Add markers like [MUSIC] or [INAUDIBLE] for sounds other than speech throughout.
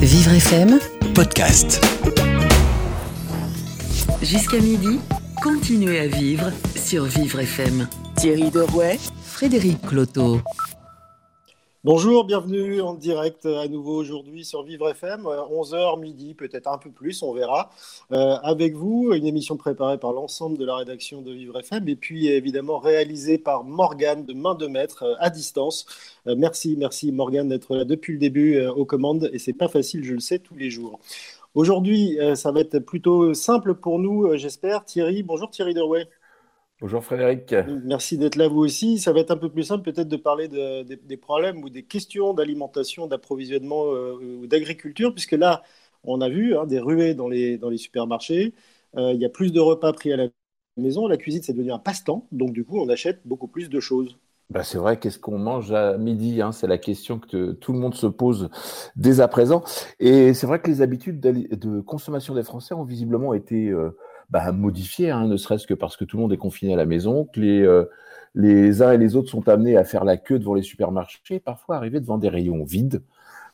Vivre FM podcast. Jusqu'à midi, continuez à vivre sur Vivre FM. Thierry Derouet, Frédéric Cloteau. Bonjour, bienvenue en direct à nouveau aujourd'hui sur Vivre FM, 11h midi, peut-être un peu plus, on verra. Euh, avec vous, une émission préparée par l'ensemble de la rédaction de Vivre FM et puis évidemment réalisée par Morgane de main de maître euh, à distance. Euh, merci, merci Morgane d'être là depuis le début aux commandes et c'est pas facile, je le sais, tous les jours. Aujourd'hui, ça va être plutôt simple pour nous, j'espère. Thierry, bonjour Thierry Derouet. Bonjour Frédéric. Merci d'être là vous aussi. Ça va être un peu plus simple peut-être de parler des problèmes ou des questions d'alimentation, d'approvisionnement euh, ou d'agriculture, puisque là, on a vu hein, des ruées dans les, dans les supermarchés. Euh, il y a plus de repas pris à la maison. La cuisine, c'est devenu un passe-temps. Donc du coup, on achète beaucoup plus de choses. Bah c'est vrai, qu'est-ce qu'on mange à midi hein? C'est la question que tout le monde se pose dès à présent. Et c'est vrai que les habitudes de consommation des Français ont visiblement été... Euh, bah, modifier, hein, ne serait-ce que parce que tout le monde est confiné à la maison, que les, euh, les uns et les autres sont amenés à faire la queue devant les supermarchés, parfois arriver devant des rayons vides.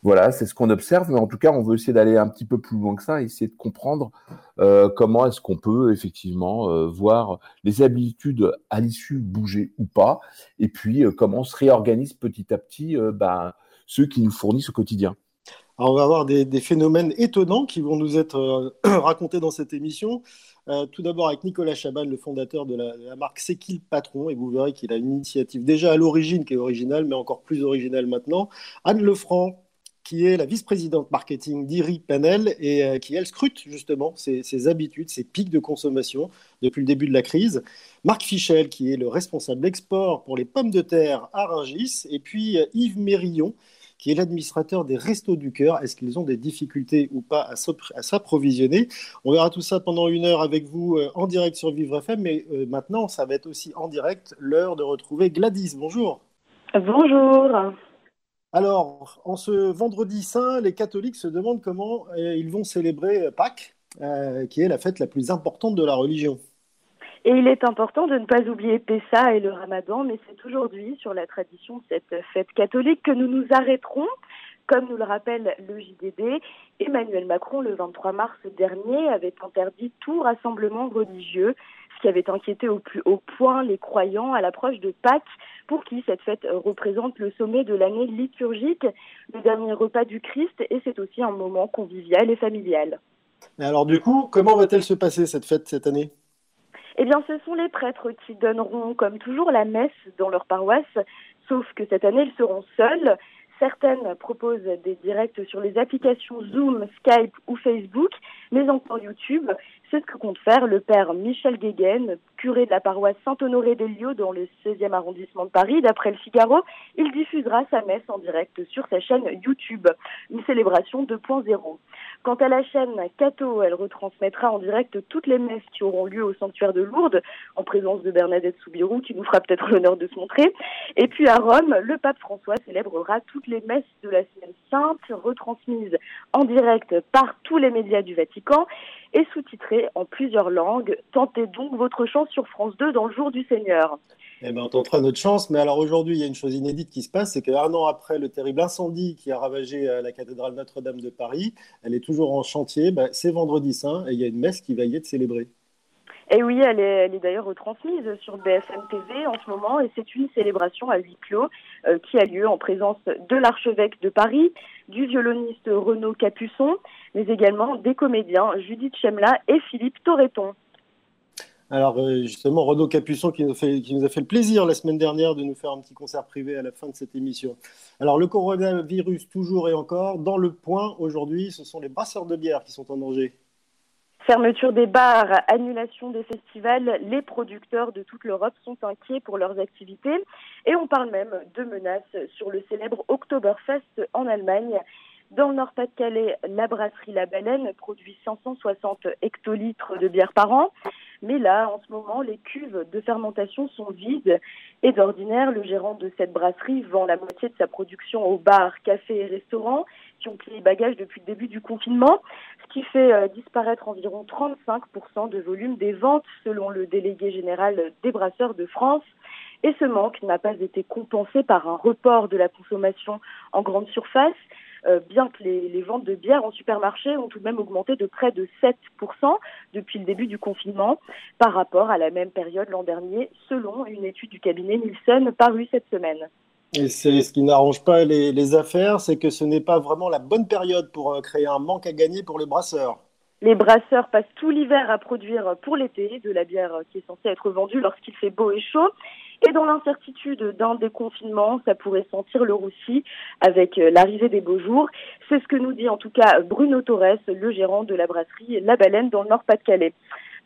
Voilà, c'est ce qu'on observe, mais en tout cas, on veut essayer d'aller un petit peu plus loin que ça, essayer de comprendre euh, comment est-ce qu'on peut effectivement euh, voir les habitudes à l'issue bouger ou pas, et puis comment se réorganise petit à petit bah, ceux qui nous fournissent au quotidien. Alors, on va avoir des, phénomènes étonnants qui vont nous être [CLEARS THROAT] racontés dans cette émission. Euh, tout d'abord avec Nicolas Chaban, le fondateur de la, marque C'est patron Et vous verrez qu'il a une initiative déjà à l'origine qui est originale, mais encore plus originale maintenant. Anne Lefranc, qui est la vice-présidente marketing d'Iri Panel et euh, qui, elle, scrute justement ses, habitudes, ses pics de consommation depuis le début de la crise. Marc Fichel, qui est le responsable export pour les pommes de terre à Rungis. Et puis euh, Yves Mérillon, qui est l'administrateur des Restos du Cœur. Est-ce qu'ils ont des difficultés ou pas à s'approvisionner? On verra tout ça pendant une heure avec vous euh, en direct sur Vivre FM, mais euh, maintenant, ça va être aussi en direct l'heure de retrouver Gladys. Bonjour. Bonjour. Alors, en ce vendredi saint, les catholiques se demandent comment euh, ils vont célébrer Pâques, qui est la fête la plus importante de la religion. Et il est important de ne pas oublier Pessa et le Ramadan, mais c'est aujourd'hui, sur la tradition de cette fête catholique, que nous nous arrêterons. Comme nous le rappelle le JDD, Emmanuel Macron, le 23 mars dernier, avait interdit tout rassemblement religieux, ce qui avait inquiété au plus haut point les croyants à l'approche de Pâques, pour qui cette fête représente le sommet de l'année liturgique, le dernier repas du Christ, et c'est aussi un moment convivial et familial. Alors du coup, comment va-t-elle se passer cette fête cette année? Eh bien, ce sont les prêtres qui donneront, comme toujours, la messe dans leur paroisse, sauf que cette année, ils seront seuls. Certaines proposent des directs sur les applications Zoom, Skype ou Facebook, mais encore YouTube. C'est ce que compte faire le père Michel Guéguen, curé de la paroisse Saint-Honoré-des-Lieux dans le 16e arrondissement de Paris. D'après le Figaro, il diffusera sa messe en direct sur sa chaîne YouTube, une célébration 2.0. Quant à la chaîne Cato, elle retransmettra en direct toutes les messes qui auront lieu au sanctuaire de Lourdes, en présence de Bernadette Soubirou, qui nous fera peut-être l'honneur de se montrer. Et puis à Rome, le pape François célébrera toutes les messes de la semaine sainte, retransmises en direct par tous les médias du Vatican et sous-titrées en plusieurs langues. Tentez donc votre chance sur France 2 dans le jour du Seigneur. Eh bien, on tentera notre chance, mais alors aujourd'hui, il y a une chose inédite qui se passe, c'est qu'un an après le terrible incendie qui a ravagé euh, la cathédrale Notre-Dame de Paris, elle est toujours en chantier. Ben, c'est vendredi saint et il y a une messe qui va y être célébrée. Et oui, elle est, d'ailleurs retransmise sur BFM TV en ce moment et c'est une célébration à huis clos euh, qui a lieu en présence de l'archevêque de Paris, du violoniste Renaud Capuçon, mais également des comédiens Judith Chemla et Philippe Torreton. Alors euh, justement, Renaud Capuçon qui nous, a fait le plaisir la semaine dernière de nous faire un petit concert privé à la fin de cette émission. Alors le coronavirus toujours et encore, dans le point aujourd'hui, ce sont les brasseurs de bière qui sont en danger. Fermeture des bars, annulation des festivals, les producteurs de toute l'Europe sont inquiets pour leurs activités et on parle même de menaces sur le célèbre Oktoberfest en Allemagne dans le Nord-Pas-de-Calais, la brasserie La Baleine produit 560 hectolitres de bière par an. Mais là, en ce moment, les cuves de fermentation sont vides. Et d'ordinaire, le gérant de cette brasserie vend la moitié de sa production aux bars, cafés et restaurants qui ont plié bagages depuis le début du confinement, ce qui fait euh, disparaître environ 35% de volume des ventes selon le délégué général des brasseurs de France. Et ce manque n'a pas été compensé par un report de la consommation en grande surface. Bien que les, les, ventes de bière en supermarché ont tout de même augmenté de près de 7% depuis le début du confinement par rapport à la même période l'an dernier, selon une étude du cabinet Nielsen parue cette semaine. Et c'est ce qui n'arrange pas les, les affaires, c'est que ce n'est pas vraiment la bonne période pour créer un manque à gagner pour les brasseurs. Les brasseurs passent tout l'hiver à produire pour l'été de la bière qui est censée être vendue lorsqu'il fait beau et chaud. Et dans l'incertitude d'un déconfinement, ça pourrait sentir le roussi avec l'arrivée des beaux jours. C'est ce que nous dit en tout cas Bruno Torres, le gérant de la brasserie La Baleine dans le Nord-Pas-de-Calais.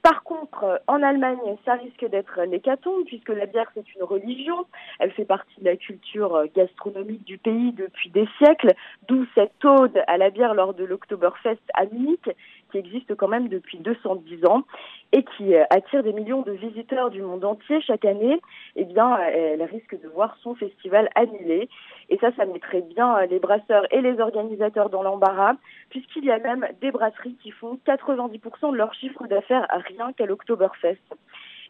Par contre, en Allemagne, ça risque d'être l'hécatombe puisque la bière, c'est une religion. Elle fait partie de la culture gastronomique du pays depuis des siècles, d'où cette ode à la bière lors de l'Oktoberfest à Munich qui existe quand même depuis 210 ans et qui euh, attire des millions de visiteurs du monde entier chaque année, eh bien, elle risque de voir son festival annulé. Et ça, ça mettrait bien euh, les brasseurs et les organisateurs dans l'embarras, puisqu'il y a même des brasseries qui font 90% de leur chiffre d'affaires rien qu'à l'Oktoberfest.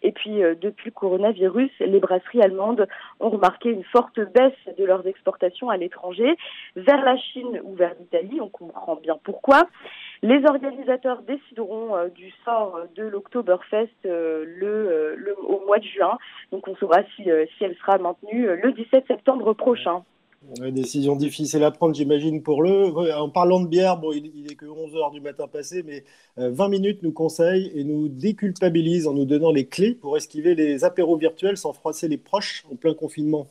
Et puis, euh, depuis le coronavirus, les brasseries allemandes ont remarqué une forte baisse de leurs exportations à l'étranger, vers la Chine ou vers l'Italie. On comprend bien pourquoi. Les organisateurs décideront euh, du sort de l'Oktoberfest euh, le, le, au mois de juin. Donc on saura si, si elle sera maintenue le 17 septembre prochain. Une décision difficile à prendre, j'imagine, pour le. En parlant de bière, bon, il, il est que 11 heures du matin passé, mais 20 minutes nous conseille et nous déculpabilise en nous donnant les clés pour esquiver les apéros virtuels sans froisser les proches en plein confinement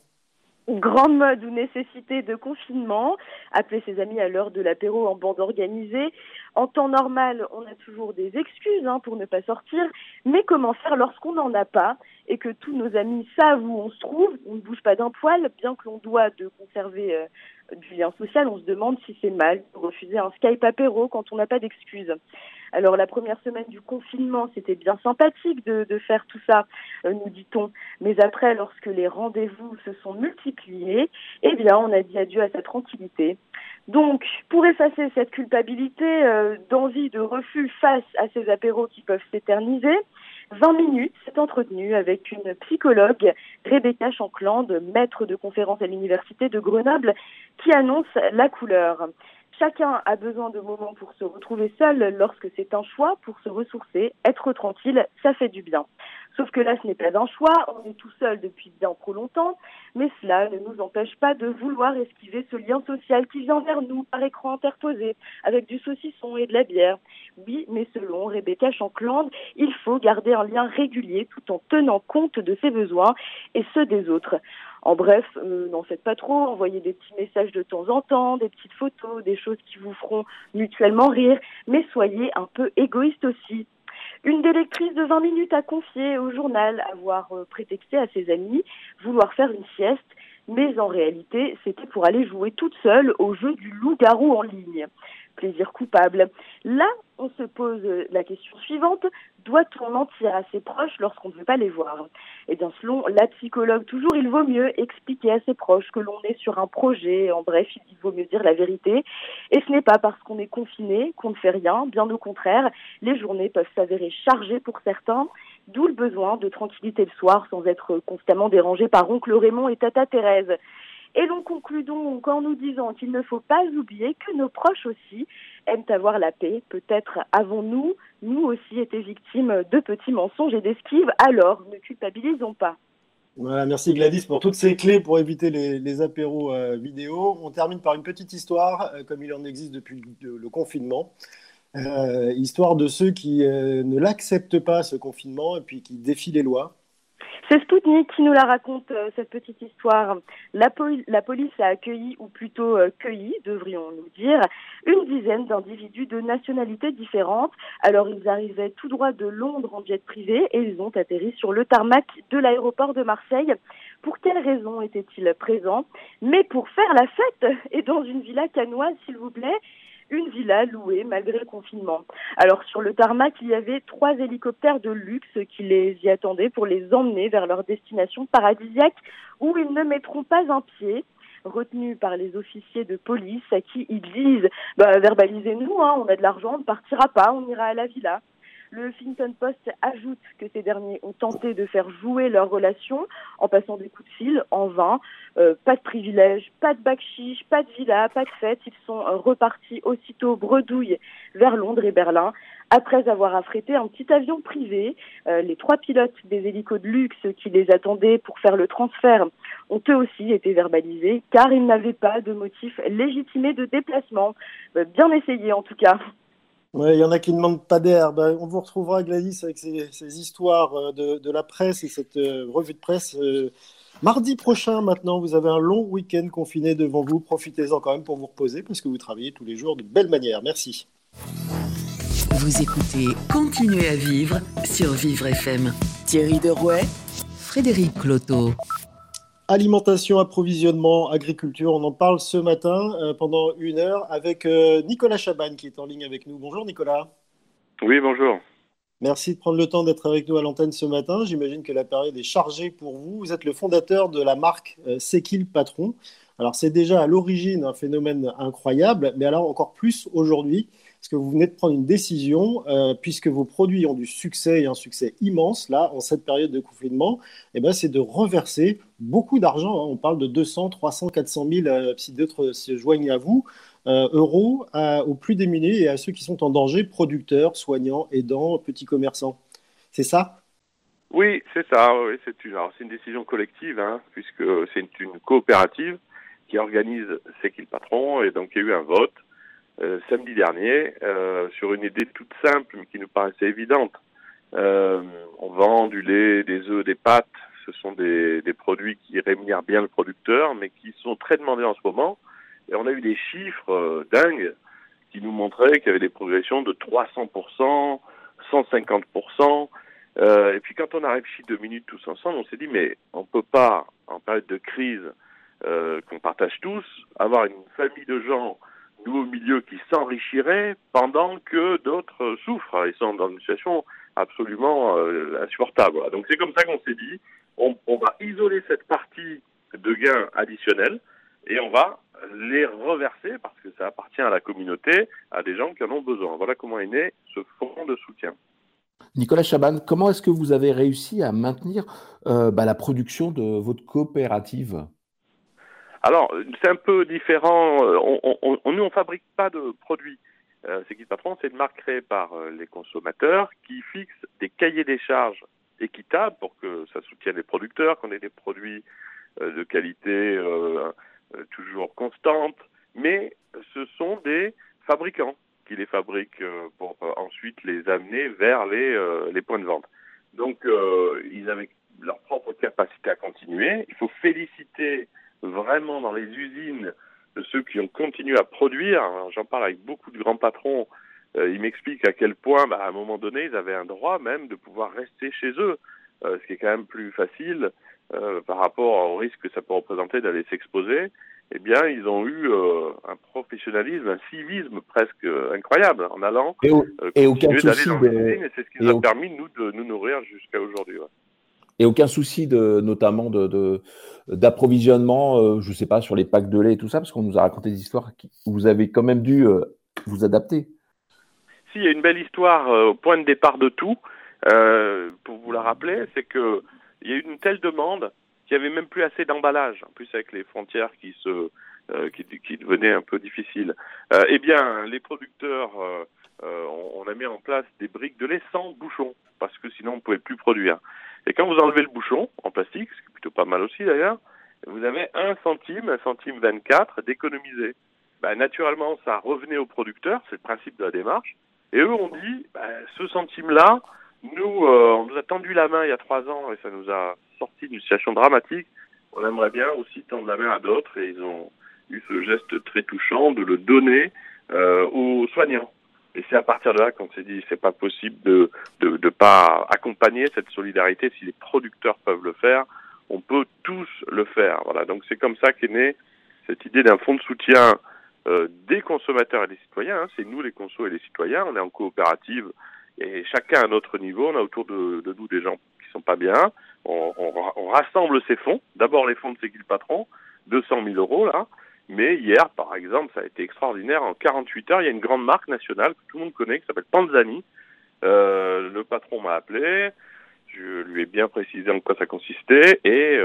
grand mode ou nécessité de confinement, appeler ses amis à l'heure de l'apéro en bande organisée. En temps normal, on a toujours des excuses hein, pour ne pas sortir, mais comment faire lorsqu'on n'en a pas et que tous nos amis savent où on se trouve, on ne bouge pas d'un poil, bien que l'on doit de conserver euh, du lien social, on se demande si c'est mal de refuser un Skype apéro quand on n'a pas d'excuses. Alors la première semaine du confinement, c'était bien sympathique de, de, faire tout ça, euh, nous dit-on. Mais après, lorsque les rendez-vous se sont multipliés, eh bien, on a dit adieu à sa tranquillité. Donc, pour effacer cette culpabilité euh, d'envie de refus face à ces apéros qui peuvent s'éterniser, 20 minutes s'est entretenu avec une psychologue, Rebecca Chancland, maître de conférence à l'université de Grenoble, qui annonce la couleur. Chacun a besoin de moments pour se retrouver seul lorsque c'est un choix pour se ressourcer, être tranquille, ça fait du bien. Sauf que là, ce n'est pas un choix, on est tout seul depuis bien trop longtemps, mais cela ne nous empêche pas de vouloir esquiver ce lien social qui vient vers nous par écran interposé, avec du saucisson et de la bière. Oui, mais selon Rebecca Shankland, il faut garder un lien régulier tout en tenant compte de ses besoins et ceux des autres. En bref, euh, n'en faites pas trop, envoyez des petits messages de temps en temps, des petites photos, des choses qui vous feront mutuellement rire, mais soyez un peu égoïste aussi. Une des lectrices de 20 minutes a confié au journal avoir euh, prétexté à ses amis vouloir faire une sieste, mais en réalité, c'était pour aller jouer toute seule au jeu du loup-garou en ligne plaisir coupable. Là, on se pose la question suivante, doit-on mentir à ses proches lorsqu'on ne veut pas les voir? Eh bien, selon la psychologue, toujours, il vaut mieux expliquer à ses proches que l'on est sur un projet, en bref, il vaut mieux dire la vérité. Et ce n'est pas parce qu'on est confiné qu'on ne fait rien, bien au contraire, les journées peuvent s'avérer chargées pour certains, d'où le besoin de tranquillité le soir sans être constamment dérangé par oncle Raymond et tata Thérèse. Et l'on conclut donc en nous disant qu'il ne faut pas oublier que nos proches aussi aiment avoir la paix. Peut-être avons-nous, nous aussi, été victimes de petits mensonges et d'esquives, alors ne culpabilisons pas. Voilà, merci Gladys pour toutes ces clés pour éviter les, apéros euh, vidéo. On termine par une petite histoire, euh, comme il en existe depuis le, confinement. Euh, histoire de ceux qui ne l'acceptent pas, ce confinement, et puis qui défient les lois. C'est Spoutnik qui nous la raconte, euh, cette petite histoire. La, police a accueilli, ou plutôt euh, cueilli, devrions-nous dire, une dizaine d'individus de nationalités différentes. Alors, ils arrivaient tout droit de Londres en jet privé et ils ont atterri sur le tarmac de l'aéroport de Marseille. Pour quelles raisons étaient-ils présents? Mais pour faire la fête et dans une villa canoise, s'il vous plaît une villa louée malgré le confinement. Alors sur le tarmac, il y avait trois hélicoptères de luxe qui les y attendaient pour les emmener vers leur destination paradisiaque où ils ne mettront pas un pied retenus par les officiers de police à qui ils disent bah, verbalisez-nous, hein, on a de l'argent, on ne partira pas, on ira à la villa. Le Huffington Post ajoute que ces derniers ont tenté de faire jouer leur relation en passant des coups de fil en vain. Euh, pas de privilèges, pas de bac chiche, pas de villa, pas de fête. Ils sont euh, repartis aussitôt bredouille vers Londres et Berlin après avoir affrété un petit avion privé. Euh, les trois pilotes des hélicos de luxe qui les attendaient pour faire le transfert ont eux aussi été verbalisés car ils n'avaient pas de motif légitimé de déplacement. Bien essayé en tout cas. Il y en a qui ne demandent pas d'air. Ben, on vous retrouvera, Gladys, avec ces, histoires euh, de, la presse et cette revue de presse. mardi prochain, maintenant, vous avez un long week-end confiné devant vous. Profitez-en quand même pour vous reposer parce que vous travaillez tous les jours de belle manière. Merci. Vous écoutez Continuez à vivre sur Vivre FM. Thierry Derouet, Frédéric Cloteau. Alimentation, approvisionnement, agriculture, on en parle ce matin euh, pendant une heure avec euh, Nicolas Chaban qui est en ligne avec nous. Bonjour Nicolas. Oui, bonjour. Merci de prendre le temps d'être avec nous à l'antenne ce matin. J'imagine que la période est chargée pour vous. Vous êtes le fondateur de la marque euh, C'est qui le patron Alors c'est déjà à l'origine un phénomène incroyable, mais alors encore plus aujourd'hui parce que vous venez de prendre une décision, euh, puisque vos produits ont du succès et un succès immense, là, en cette période de confinement, eh ben, c'est de reverser beaucoup d'argent. Hein. On parle de 200, 300, 400 000, si d'autres se joignent à vous, euh, euros aux plus démunis et à ceux qui sont en danger, producteurs, soignants, aidants, petits commerçants. C'est ça? Oui, c'est ça. c'est une, une, décision collective, hein, puisque c'est une, une coopérative qui organise C'est qui le patron, et donc il y a eu un vote euh, samedi dernier euh, sur une idée toute simple mais qui nous paraissait évidente. Euh, on vend du lait, des œufs, des pâtes. Ce sont des, des, produits qui rémunèrent bien le producteur, mais qui sont très demandés en ce moment. Et on a eu des chiffres dingues qui nous montraient qu'il y avait des progressions de 300%, 150%. Euh, et puis quand on a réfléchi deux minutes tous ensemble, on s'est dit mais on peut pas, en période de crise euh, qu'on partage tous, avoir une famille de gens nouveau milieu qui s'enrichirait pendant que d'autres souffrent et sont dans une situation absolument euh, insupportable. Donc c'est comme ça qu'on s'est dit, on, va isoler cette partie de gains additionnels et on va les reverser parce que ça appartient à la communauté, à des gens qui en ont besoin. Voilà comment est né ce fonds de soutien. Nicolas Chaban, comment est-ce que vous avez réussi à maintenir euh, bah, la production de votre coopérative? Alors, c'est un peu différent. Euh, on, on, on, on fabrique pas de produits. Euh, c'est qui patron C'est une marque créée par euh, les consommateurs qui fixe des cahiers des charges équitables pour que ça soutienne les producteurs, qu'on ait des produits euh, de qualité toujours constante. Mais ce sont des fabricants qui les fabriquent pour ensuite les amener vers les, les points de vente. Donc, ils avaient leur propre capacité à continuer. Il faut féliciter vraiment dans les usines de ceux qui ont continué à produire. J'en parle avec beaucoup de grands patrons. Euh, ils m'expliquent à quel point, bah, à un moment donné, ils avaient un droit même de pouvoir rester chez eux, euh, ce qui est quand même plus facile euh, par rapport au risque que ça peut représenter d'aller s'exposer. Eh bien, ils ont eu euh, un professionnalisme, un civisme presque incroyable en allant et, et aucun souci de... et c'est ce qui nous a permis nous de nous nourrir jusqu'à aujourd'hui. Ouais. Et aucun souci de, notamment d'approvisionnement, euh, je ne sais pas, sur les packs de lait et tout ça, parce qu'on nous a raconté des histoires où vous avez quand même dû euh, vous adapter. Si, il y a une belle histoire euh, au point de départ de tout, pour vous la rappeler, c'est qu'il y a eu une telle demande qu'il n'y avait même plus assez d'emballage, en plus avec les frontières qui se qui, qui, devenaient un peu difficiles. eh bien, les producteurs, on, on, a mis en place des briques de lait sans bouchon, parce que sinon on ne pouvait plus produire. Et quand vous enlevez le bouchon en plastique, ce qui est plutôt pas mal aussi d'ailleurs, vous avez un centime, un centime 24 d'économiser. Ben, naturellement, ça revenait aux producteurs, c'est le principe de la démarche. Et eux ont dit, ben, ce centime-là, nous, euh, on nous a tendu la main il y a trois ans et ça nous a sorti d'une situation dramatique. On aimerait bien aussi tendre la main à d'autres et ils ont eu ce geste très touchant de le donner euh, aux soignants. Et c'est à partir de là qu'on s'est dit c'est pas possible de de, de pas accompagner cette solidarité. Si les producteurs peuvent le faire, on peut tous le faire. Voilà. Donc c'est comme ça qu'est née cette idée d'un fonds de soutien euh, des consommateurs et des citoyens. Hein. C'est nous les consos et les citoyens. On est en coopérative et chacun à notre niveau. On a autour de, de nous des gens qui sont pas bien. On, on, on rassemble ces fonds. D'abord les fonds de C'est le patron, 200 000 euros là. Mais hier, par exemple, ça a été extraordinaire. En 48 heures, il y a une grande marque nationale que tout le monde connaît, qui s'appelle Panzani, le patron m'a appelé, je lui ai bien précisé en quoi ça consistait et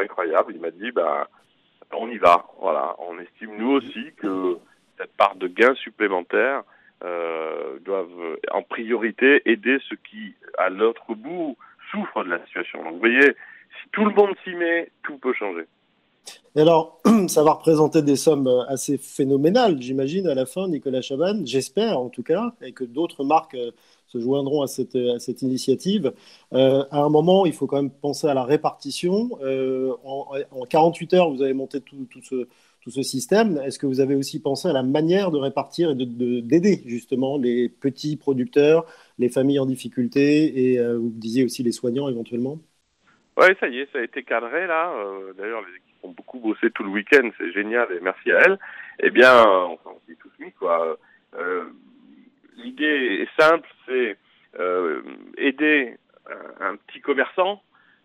incroyable, il m'a dit bah on y va. Voilà, on estime nous aussi que cette part de gains supplémentaires euh, doivent en priorité aider ceux qui, à l'autre bout, souffrent de la situation. Donc vous voyez, si tout le monde s'y met, tout peut changer. Alors, [CLEARS THROAT] ça va représenter des sommes assez phénoménales, j'imagine, à la fin, Nicolas Chaban, j'espère en tout cas, et que d'autres marques euh, se joindront à cette, cette initiative. Euh, à un moment, il faut quand même penser à la répartition. en, en, 48 heures, vous avez monté tout, ce, système. Est-ce que vous avez aussi pensé à la manière de répartir et d'aider de, justement les petits producteurs, les familles en difficulté et euh, vous disiez aussi les soignants éventuellement? Oui, ça y est, ça a été cadré là. Euh, d'ailleurs, les ont beaucoup bossé tout le week-end, c'est génial et merci à elles. Eh bien, on s'est tous mis quoi. Euh, l'idée est simple, c'est aider un, petit commerçant,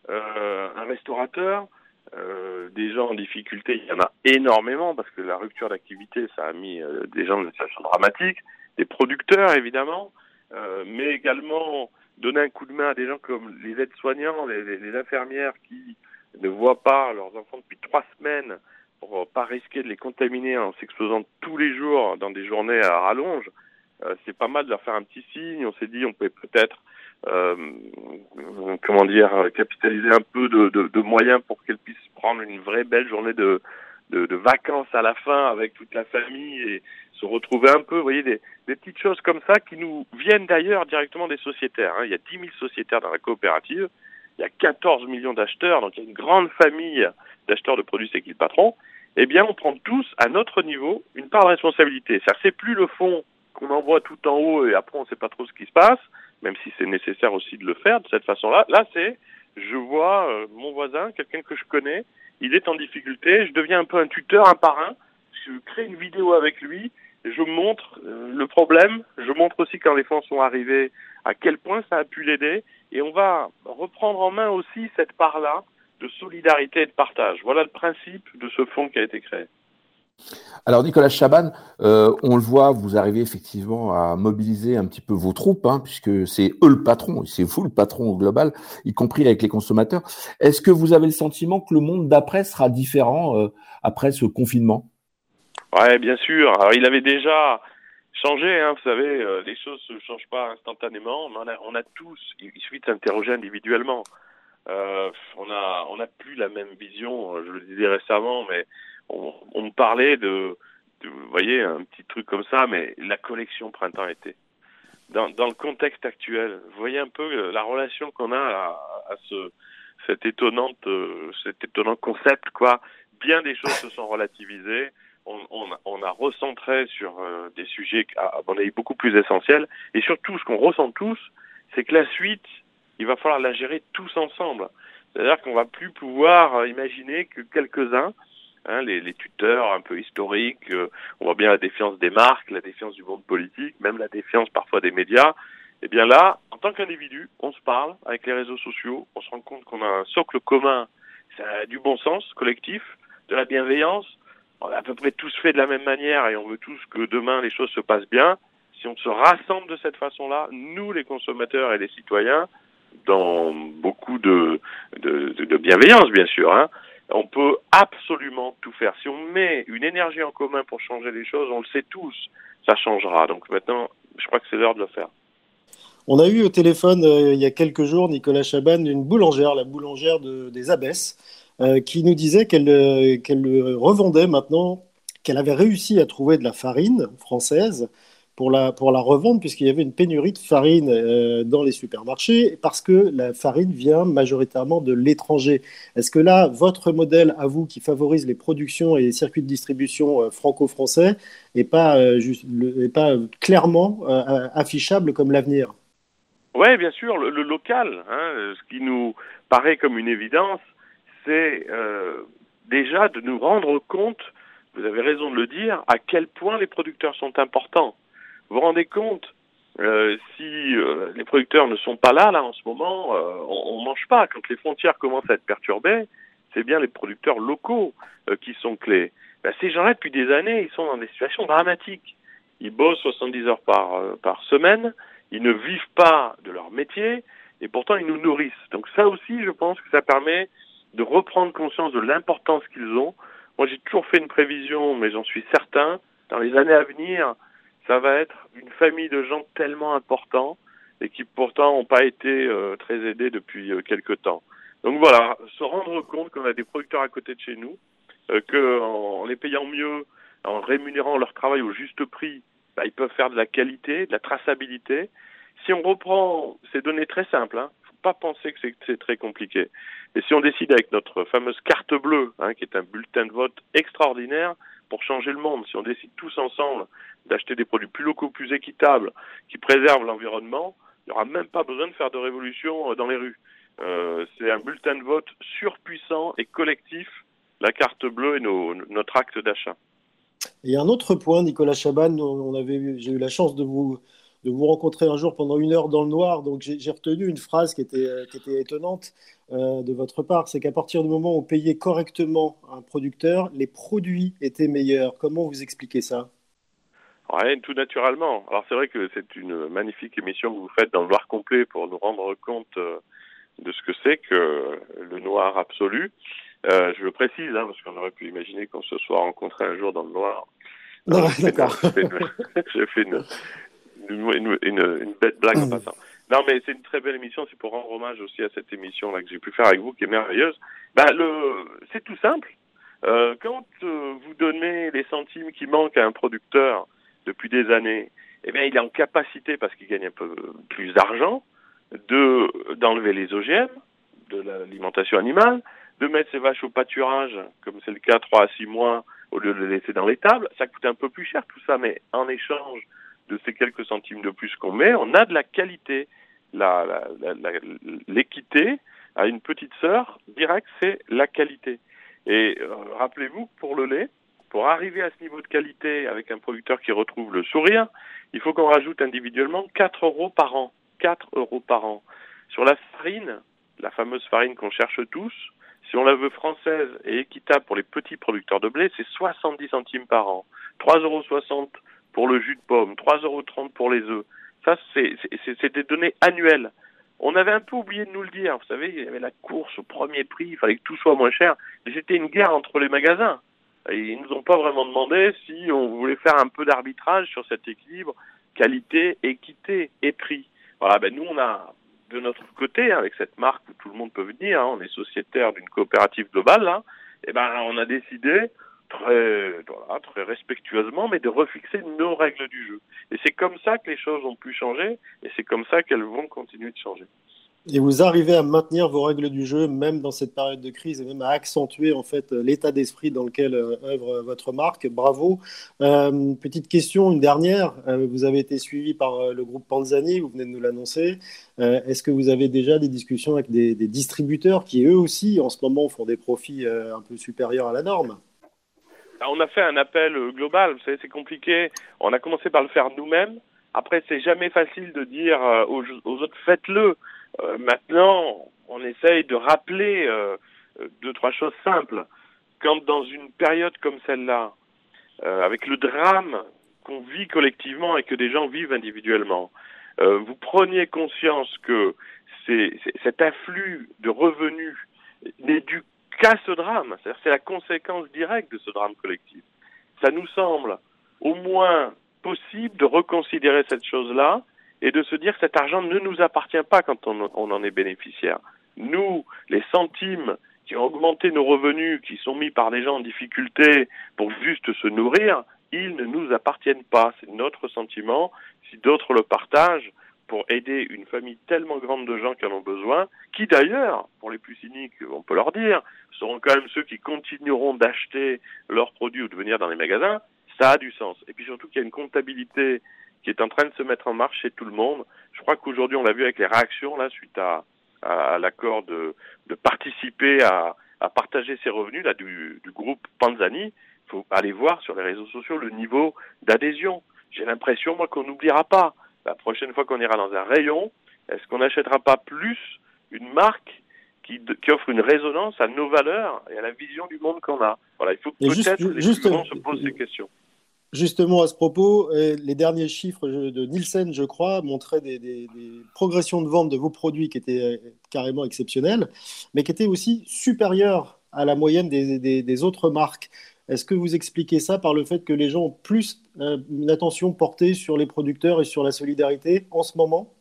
un restaurateur, euh, des gens en difficulté, il y en a énormément parce que la rupture d'activité, ça a mis euh, des gens dans une situation dramatique, des producteurs évidemment, euh, mais également donner un coup de main à des gens comme les aides-soignants, les, infirmières qui ne voient pas leurs enfants depuis trois semaines pour pas risquer de les contaminer en s'exposant tous les jours dans des journées à rallonge. c'est pas mal de leur faire un petit signe. On s'est dit on peut peut-être euh, comment dire, capitaliser un peu de, de, de moyens pour qu'elle puisse prendre une vraie belle journée de, de, de, vacances à la fin avec toute la famille et se retrouver un peu, vous voyez, des, des petites choses comme ça qui nous viennent d'ailleurs directement des sociétaires. Hein. Il y a 10 000 sociétaires dans la coopérative, il y a 14 millions d'acheteurs, donc il y a une grande famille d'acheteurs de produits C'est qui le patron. Eh bien, on prend tous, à notre niveau, une part de responsabilité. C'est plus le fond qu'on envoie tout en haut et après on ne sait pas trop ce qui se passe même si c'est nécessaire aussi de le faire de cette façon-là. Là, c'est, je vois euh, mon voisin, quelqu'un que je connais, il est en difficulté, je deviens un peu un tuteur, un parrain, je crée une vidéo avec lui, je montre euh, le problème, je montre aussi quand les fonds sont arrivés, à quel point ça a pu l'aider, et on va reprendre en main aussi cette part-là de solidarité et de partage. Voilà le principe de ce fonds qui a été créé. Alors Nicolas Chaban, euh, on le voit, vous arrivez effectivement à mobiliser un petit peu vos troupes, hein, puisque c'est eux le patron, c'est vous le patron au global, y compris avec les consommateurs. Est-ce que vous avez le sentiment que le monde d'après sera différent euh, après ce confinement? Ouais, bien sûr. Alors il avait déjà changé, hein, vous savez, euh, les choses ne changent pas instantanément. On a, on a tous, il suffit de s'interroger individuellement. on a, on n'a plus la même vision. Je le disais récemment, mais on, on me parlait de, vous voyez, un petit truc comme ça, mais la collection printemps-été. Dans, dans, le contexte actuel, vous voyez un peu la relation qu'on a à, à, ce, cette étonnante, euh, cet étonnant concept, quoi. Bien des choses se sont relativisées. On, on, on a recentré sur euh, des sujets, à mon avis, beaucoup plus essentiels. Et surtout, ce qu'on ressent tous, c'est que la suite, il va falloir la gérer tous ensemble. C'est-à-dire qu'on va plus pouvoir euh, imaginer que quelques-uns Hein, les, les, tuteurs un peu historiques, euh, on voit bien la défiance des marques, la défiance du monde politique, même la défiance parfois des médias. Et eh bien là, en tant qu'individu, on se parle avec les réseaux sociaux, on se rend compte qu'on a un socle commun, ça du bon sens collectif, de la bienveillance. On a à peu près tous fait de la même manière et on veut tous que demain les choses se passent bien. Si on se rassemble de cette façon-là, nous les consommateurs et les citoyens, dans beaucoup de, bienveillance bien sûr, hein, on peut absolument tout faire. Si on met une énergie en commun pour changer les choses, on le sait tous, ça changera. Donc maintenant, je crois que c'est l'heure de le faire. On a eu au téléphone euh, il y a quelques jours Nicolas Chaban, une boulangère, la boulangère des Abbesses, euh, qui nous disait qu'elle euh, revendait maintenant, qu'elle avait réussi à trouver de la farine française pour la, pour la revendre, puisqu'il y avait une pénurie de farine euh, dans les supermarchés, parce que la farine vient majoritairement de l'étranger. Est-ce que là, votre modèle à vous, qui favorise les productions et les circuits de distribution euh, franco-français, n'est pas, euh, pas clairement affichable comme l'avenir? Oui, bien sûr, le, local, hein, ce qui nous paraît comme une évidence, c'est déjà de nous rendre compte, vous avez raison de le dire, à quel point les producteurs sont importants. Vous vous rendez compte euh, si euh, les producteurs ne sont pas là, là en ce moment, euh, on, ne mange pas. Quand les frontières commencent à être perturbées, c'est bien les producteurs locaux euh, qui sont clés. Ben, ces gens-là, depuis des années, ils sont dans des situations dramatiques. Ils bossent 70 heures par, par semaine, ils ne vivent pas de leur métier et pourtant ils nous nourrissent. Donc ça aussi, je pense que ça permet de reprendre conscience de l'importance qu'ils ont. Moi, j'ai toujours fait une prévision, mais j'en suis certain, dans les années à venir, ça va être une famille de gens tellement importants et qui pourtant n'ont pas été euh, très aidés depuis euh, quelque temps. Donc voilà, se rendre compte qu'on a des producteurs à côté de chez nous, euh, qu'en les payant mieux, en rémunérant leur travail au juste prix, bah, ils peuvent faire de la qualité, de la traçabilité. Si on reprend ces données très simples, hein, pas penser que c'est très compliqué. Et si on décide avec notre fameuse carte bleue, hein, qui est un bulletin de vote extraordinaire pour changer le monde, si on décide tous ensemble d'acheter des produits plus locaux, plus équitables, qui préservent l'environnement, il n'y aura même pas besoin de faire de révolution euh, dans les rues. Euh, c'est un bulletin de vote surpuissant et collectif, la carte bleue et notre acte d'achat. Et un autre point, Nicolas Chaban, j'ai eu la chance de vous, de vous rencontrer un jour pendant une heure dans le noir, donc j'ai retenu une phrase qui était, qui était étonnante euh, de votre part, c'est qu'à partir du moment où on payait correctement un producteur, les produits étaient meilleurs. Comment vous expliquez ça? Ouais, tout naturellement. Alors c'est vrai que c'est une magnifique émission que vous faites dans le noir complet pour nous rendre compte euh, de ce que c'est que le noir absolu. Euh, je le précise, hein, parce qu'on aurait pu imaginer qu'on se soit rencontré un jour dans le noir. Non, d'accord. J'ai fait une, une, une, bête blague en passant. Non, mais c'est une très belle émission. C'est pour rendre hommage aussi à cette émission-là que j'ai pu faire avec vous, qui est merveilleuse. Bah, le, c'est tout simple. Euh, quand euh, vous donnez les centimes qui manquent à un producteur depuis des années, eh bien, il est en capacité, parce qu'il gagne un peu plus d'argent, de d'enlever les OGM de l'alimentation animale, de mettre ses vaches au pâturage, comme c'est le cas 3 à 6 mois, au lieu de les laisser dans les tables. Ça coûte un peu plus cher tout ça, mais en échange de ces quelques centimes de plus qu'on met, on a de la qualité. L'équité à une petite sœur, direct, c'est la qualité. Et euh, rappelez-vous, pour le lait, pour arriver à ce niveau de qualité avec un producteur qui retrouve le sourire, il faut qu'on rajoute individuellement 4 euros par an. 4 euros par an. Sur la farine, la fameuse farine qu'on cherche tous, si on la veut française et équitable pour les petits producteurs de blé, c'est 70 centimes par an. 3,60 euros pour le jus de pomme, 3,30 euros pour les œufs. Ça, c'est des données annuelles. On avait un peu oublié de nous le dire. Vous savez, il y avait la course au premier prix, il fallait que tout soit moins cher. C'était une guerre entre les magasins. Et ils nous ont pas vraiment demandé si on voulait faire un peu d'arbitrage sur cet équilibre qualité, équité et prix. Voilà, ben nous on a de notre côté avec cette marque où tout le monde peut venir, hein, on est sociétaire d'une coopérative globale, là, et ben on a décidé très, voilà, très respectueusement, mais de refixer nos règles du jeu. Et c'est comme ça que les choses ont pu changer, et c'est comme ça qu'elles vont continuer de changer. Et vous arrivez à maintenir vos règles du jeu, même dans cette période de crise, et même à accentuer en fait l'état d'esprit dans lequel euh, œuvre votre marque. Bravo. Euh, petite question, une dernière. Euh, vous avez été suivi par le groupe Panzani, vous venez de nous l'annoncer. Est-ce que vous avez déjà des discussions avec des, distributeurs qui eux aussi, en ce moment, font des profits un peu supérieurs à la norme? On a fait un appel euh, global, vous savez, c'est compliqué. On a commencé par le faire nous-mêmes. Après, c'est jamais facile de dire euh, aux, autres faites-le. Euh, maintenant, on essaye de rappeler deux, trois choses simples. Quand dans une période comme celle-là, avec le drame qu'on vit collectivement et que des gens vivent individuellement, vous preniez conscience que cet afflux de revenus n'est dû qu'à ce drame. C'est la conséquence directe de ce drame collectif. Ça nous semble au moins possible de reconsidérer cette chose-là et de se dire que cet argent ne nous appartient pas quand on, on, en est bénéficiaire. Nous, les centimes qui ont augmenté nos revenus, qui sont mis par des gens en difficulté pour juste se nourrir, ils ne nous appartiennent pas. C'est notre sentiment. Si d'autres le partagent, pour aider une famille tellement grande de gens qui en ont besoin, qui d'ailleurs, pour les plus cyniques, on peut leur dire, seront quand même ceux qui continueront d'acheter leurs produits ou de venir dans les magasins, ça a du sens. Et puis surtout qu'il y a une comptabilité qui est en train de se mettre en marche chez tout le monde. Je crois qu'aujourd'hui, on l'a vu avec les réactions là suite à, l'accord de, participer à, à, partager ses revenus là du, du groupe Panzani. Il faut aller voir sur les réseaux sociaux le niveau d'adhésion. J'ai l'impression, moi, qu'on n'oubliera pas la prochaine fois qu'on ira dans un rayon, est-ce qu'on n'achètera pas plus une marque qui, qui, offre une résonance à nos valeurs et à la vision du monde qu'on a? Voilà, il faut peut-être que les gens se posent ces questions. Justement, à ce propos, euh, les derniers chiffres de Nielsen, je crois, montraient des, progressions de vente de vos produits qui étaient euh, carrément exceptionnelles, mais qui étaient aussi supérieures à la moyenne des, autres marques. Est-ce que vous expliquez ça par le fait que les gens ont plus euh, une attention portée sur les producteurs et sur la solidarité en ce moment?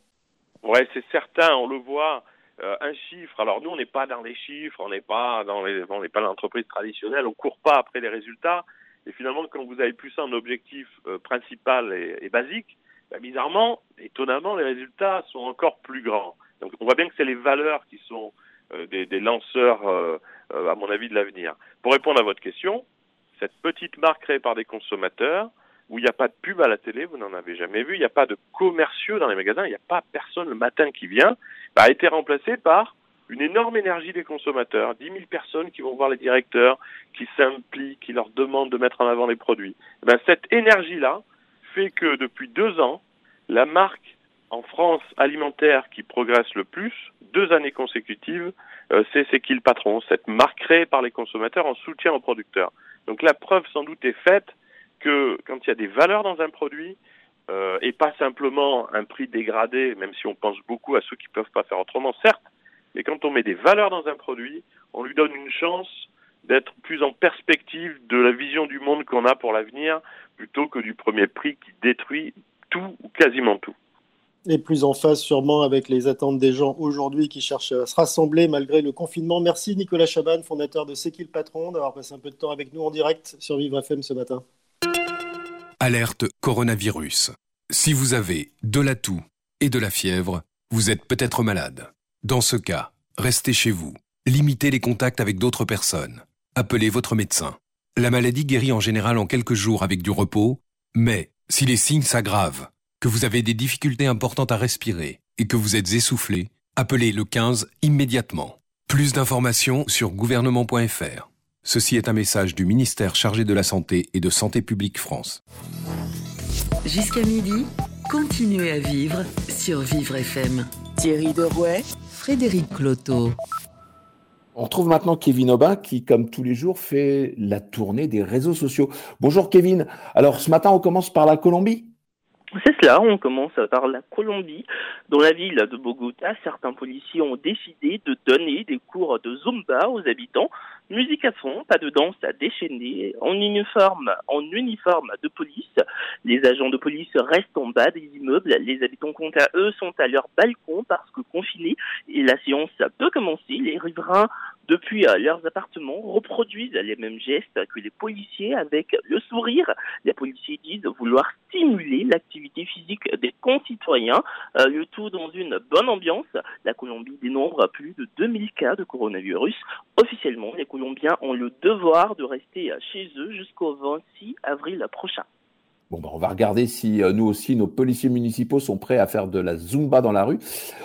Oui, c'est certain, on le voit. un chiffre. Alors nous, on n'est pas dans les chiffres, on n'est pas dans les, on n'est pas l'entreprise traditionnelle, on court pas après les résultats. Et finalement, quand vous avez plus ça en objectif euh, principal et, basique, bah, bizarrement, étonnamment, les résultats sont encore plus grands. Donc on voit bien que c'est les valeurs qui sont euh, des, lanceurs, euh, à mon avis, de l'avenir. Pour répondre à votre question, cette petite marque créée par des consommateurs, où il n'y a pas de pub à la télé, vous n'en avez jamais vu, il n'y a pas de commerciaux dans les magasins, il n'y a pas personne le matin qui vient, bah, a été remplacée par une énorme énergie des consommateurs, 10 000 personnes qui vont voir les directeurs, qui s'impliquent, qui leur demandent de mettre en avant les produits. Eh ben, cette énergie-là fait que depuis deux ans, la marque en France alimentaire qui progresse le plus, deux années consécutives, euh, c'est C'est qui patron, cette marque créée par les consommateurs en soutien aux producteurs. Donc la preuve sans doute est faite que quand il y a des valeurs dans un produit, euh, et pas simplement un prix dégradé, même si on pense beaucoup à ceux qui ne peuvent pas faire autrement, certes, et quand on met des valeurs dans un produit, on lui donne une chance d'être plus en perspective de la vision du monde qu'on a pour l'avenir, plutôt que du premier prix qui détruit tout ou quasiment tout. Et plus en phase sûrement avec les attentes des gens aujourd'hui qui cherchent à se rassembler malgré le confinement. Merci Nicolas Chaban, fondateur de C'est qui le patron, d'avoir passé un peu de temps avec nous en direct sur Vivre FM ce matin. Alerte coronavirus. Si vous avez de la toux et de la fièvre, vous êtes peut-être malade. Dans ce cas, restez chez vous. Limitez les contacts avec d'autres personnes. Appelez votre médecin. La maladie guérit en général en quelques jours avec du repos, mais si les signes s'aggravent, que vous avez des difficultés importantes à respirer et que vous êtes essoufflé, appelez le 15 immédiatement. Plus d'informations sur gouvernement.fr. Ceci est un message du ministère chargé de la Santé et de Santé publique France. Jusqu'à midi, continuez à vivre sur Vivre FM. Thierry Derouet, Frédéric Cloteau. On retrouve maintenant Kevin Aubin qui, comme tous les jours, fait la tournée des réseaux sociaux. Bonjour Kevin. Alors ce matin, on commence par la Colombie c'est cela, on commence par la Colombie. Dans la ville de Bogota, certains policiers ont décidé de donner des cours de Zumba aux habitants. Musique à fond, pas de danse à déchaîner, en uniforme, en uniforme de police. Les agents de police restent en bas des immeubles. Les habitants, quant à eux, sont à leur balcon parce que confinés. Et la séance peut commencer. Les riverains depuis euh, leurs appartements, reproduisent les mêmes gestes que les policiers avec le sourire. Les policiers disent vouloir stimuler l'activité physique des concitoyens, euh, le tout dans une bonne ambiance. La Colombie dénombre plus de 2000 cas de coronavirus. Officiellement, les Colombiens ont le devoir de rester chez eux jusqu'au 26 avril prochain. Bon, ben, on va regarder si euh, nous aussi, nos policiers municipaux sont prêts à faire de la zumba dans la rue.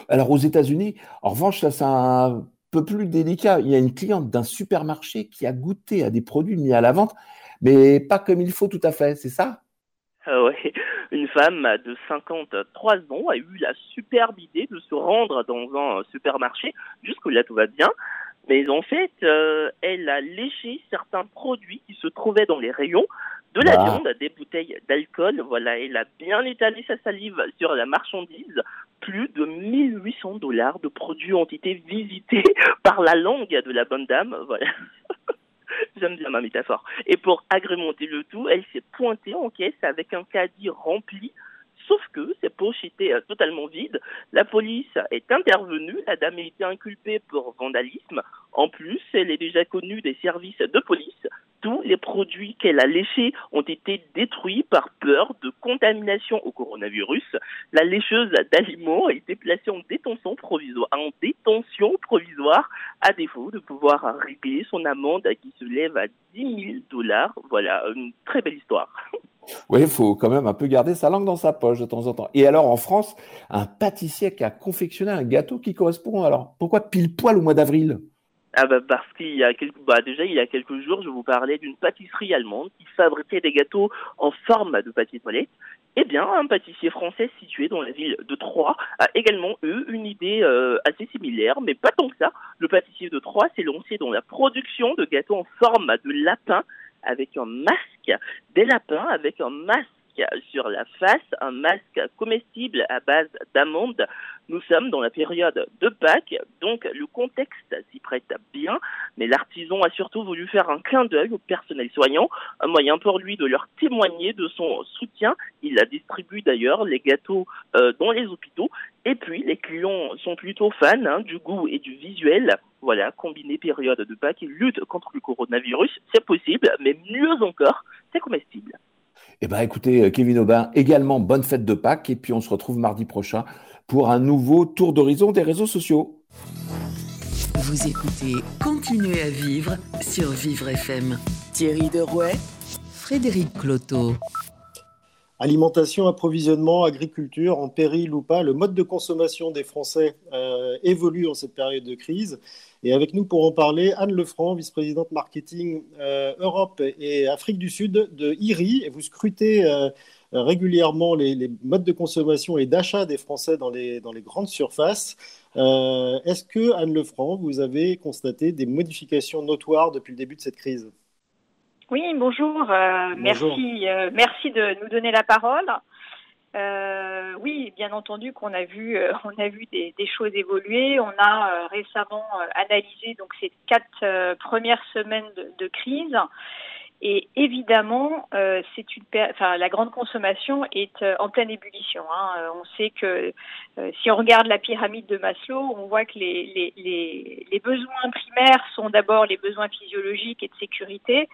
Alors aux États-Unis, en revanche, ça c'est un peu plus délicat. Il y a une cliente d'un supermarché qui a goûté à des produits mis à la vente, mais pas comme il faut tout à fait, c'est ça? Ah ouais. Une femme de 53 ans a eu la superbe idée de se rendre dans un supermarché, jusque-là tout va bien, mais en fait, euh, elle a léché certains produits qui se trouvaient dans les rayons, de la viande, des bouteilles d'alcool. Voilà, elle a bien étalé sa salive sur la marchandise. Plus de 1800 dollars de produits ont été visités [LAUGHS] par la langue de la bonne dame. Voilà. [LAUGHS] J'aime bien ma métaphore. Et pour agrémenter le tout, elle s'est pointée en caisse avec un caddie rempli Sauf que ces poches étaient totalement vides. La police est intervenue. La dame a été inculpée pour vandalisme. En plus, elle est déjà connue des services de police. Tous les produits qu'elle a léchés ont été détruits par peur de contamination au coronavirus. La lécheuse d'aliments a été placée en détention provisoire, en détention provisoire, à défaut de pouvoir régler son amende qui se lève à 10 000 dollars. Voilà, une très belle histoire. [LAUGHS] Oui, il faut quand même un peu garder sa langue dans sa poche de temps en temps. Et alors, en France, un pâtissier qui a confectionné un gâteau qui correspond. Alors, pourquoi pile poil au mois d'avril? Ah bah parce qu'il y a quelques bah déjà il y a quelques jours je vous parlais d'une pâtisserie allemande qui fabriquait des gâteaux en forme de papier toilette. Eh bien, un pâtissier français situé dans la ville de Troyes a également eu une idée euh, assez similaire, mais pas tant que ça. Le pâtissier de Troyes s'est lancé dans la production de gâteaux en forme de lapin avec un masque, des lapins avec un masque sur la face, un masque comestible à base d'amandes. Nous sommes dans la période de Pâques, donc le contexte s'y prête bien, mais l'artisan a surtout voulu faire un clin d'œil au personnel soignant, un moyen pour lui de leur témoigner de son soutien. Il a distribué d'ailleurs les gâteaux euh, dans les hôpitaux, et puis les clients sont plutôt fans hein, du goût et du visuel. Voilà, combiner période de Pâques et lutte contre le coronavirus, c'est possible, mais mieux encore, c'est comestible. Eh bien, écoutez, euh, Kevin Aubin, également bonne fête de Pâques et puis on se retrouve mardi prochain pour un nouveau tour d'horizon des réseaux sociaux. Vous écoutez Continuez à vivre sur Vivre FM. Thierry Derouet, Frédéric Cloteau. Alimentation, approvisionnement, agriculture, en péril ou pas, le mode de consommation des Français euh, évolue en cette période de crise. Et avec nous pour en parler, Anne Lefranc, vice-présidente marketing euh, Europe et Afrique du Sud de IRI. Et vous scrutez euh, régulièrement les, modes de consommation et d'achat des Français dans les, dans les grandes surfaces. Est-ce que, Anne Lefranc, vous avez constaté des modifications notoires depuis le début de cette crise? Oui, bonjour. bonjour. Merci, merci de nous donner la parole. Euh, oui, bien entendu qu'on a vu, euh, on a vu des, des, choses évoluer. On a euh, récemment euh, analysé donc ces quatre premières semaines de, de crise et évidemment, euh, c'est une, enfin, la grande consommation est euh, en pleine ébullition. Hein. Euh, on sait que si on regarde la pyramide de Maslow, on voit que les, les, les, les besoins primaires sont d'abord les besoins physiologiques et de sécurité.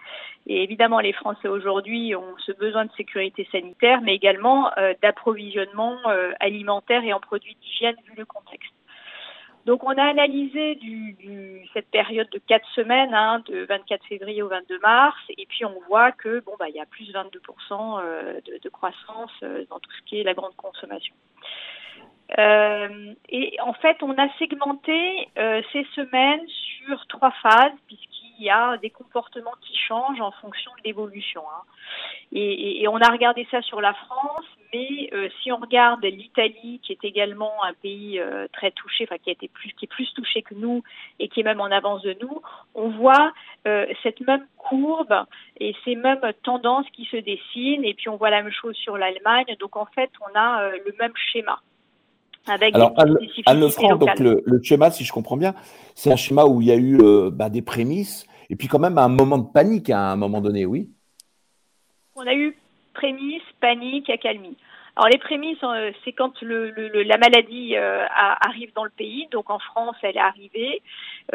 Et évidemment, les Français aujourd'hui ont ce besoin de sécurité sanitaire, mais également d'approvisionnement alimentaire et en produits d'hygiène vu le contexte. Donc on a analysé cette période de quatre semaines, hein, de 24 février au 22 mars, et puis on voit que bon bah il y a plus 22% euh, de, de, croissance euh, dans tout ce qui est la grande consommation. Euh, et en fait, on a segmenté euh, ces semaines sur trois phases, puisqu'il y a des comportements qui changent en fonction de l'évolution. Hein. Et, on a regardé ça sur la France, mais euh, si on regarde l'Italie, qui est également un pays très touché, enfin qui a été plus, qui est plus touché que nous et qui est même en avance de nous, on voit cette même courbe et ces mêmes tendances qui se dessinent. Et puis on voit la même chose sur l'Allemagne. Donc en fait, on a le même schéma. Avec Alors, Anne, Lefranc, donc le, le, schéma, si je comprends bien, c'est un schéma où il y a eu euh, bah, des prémices et puis quand même un moment de panique à un moment donné, oui. On a eu prémices, panique, accalmie. Alors les prémices, euh, c'est quand le, le, la maladie euh, arrive dans le pays. Donc en France, elle est arrivée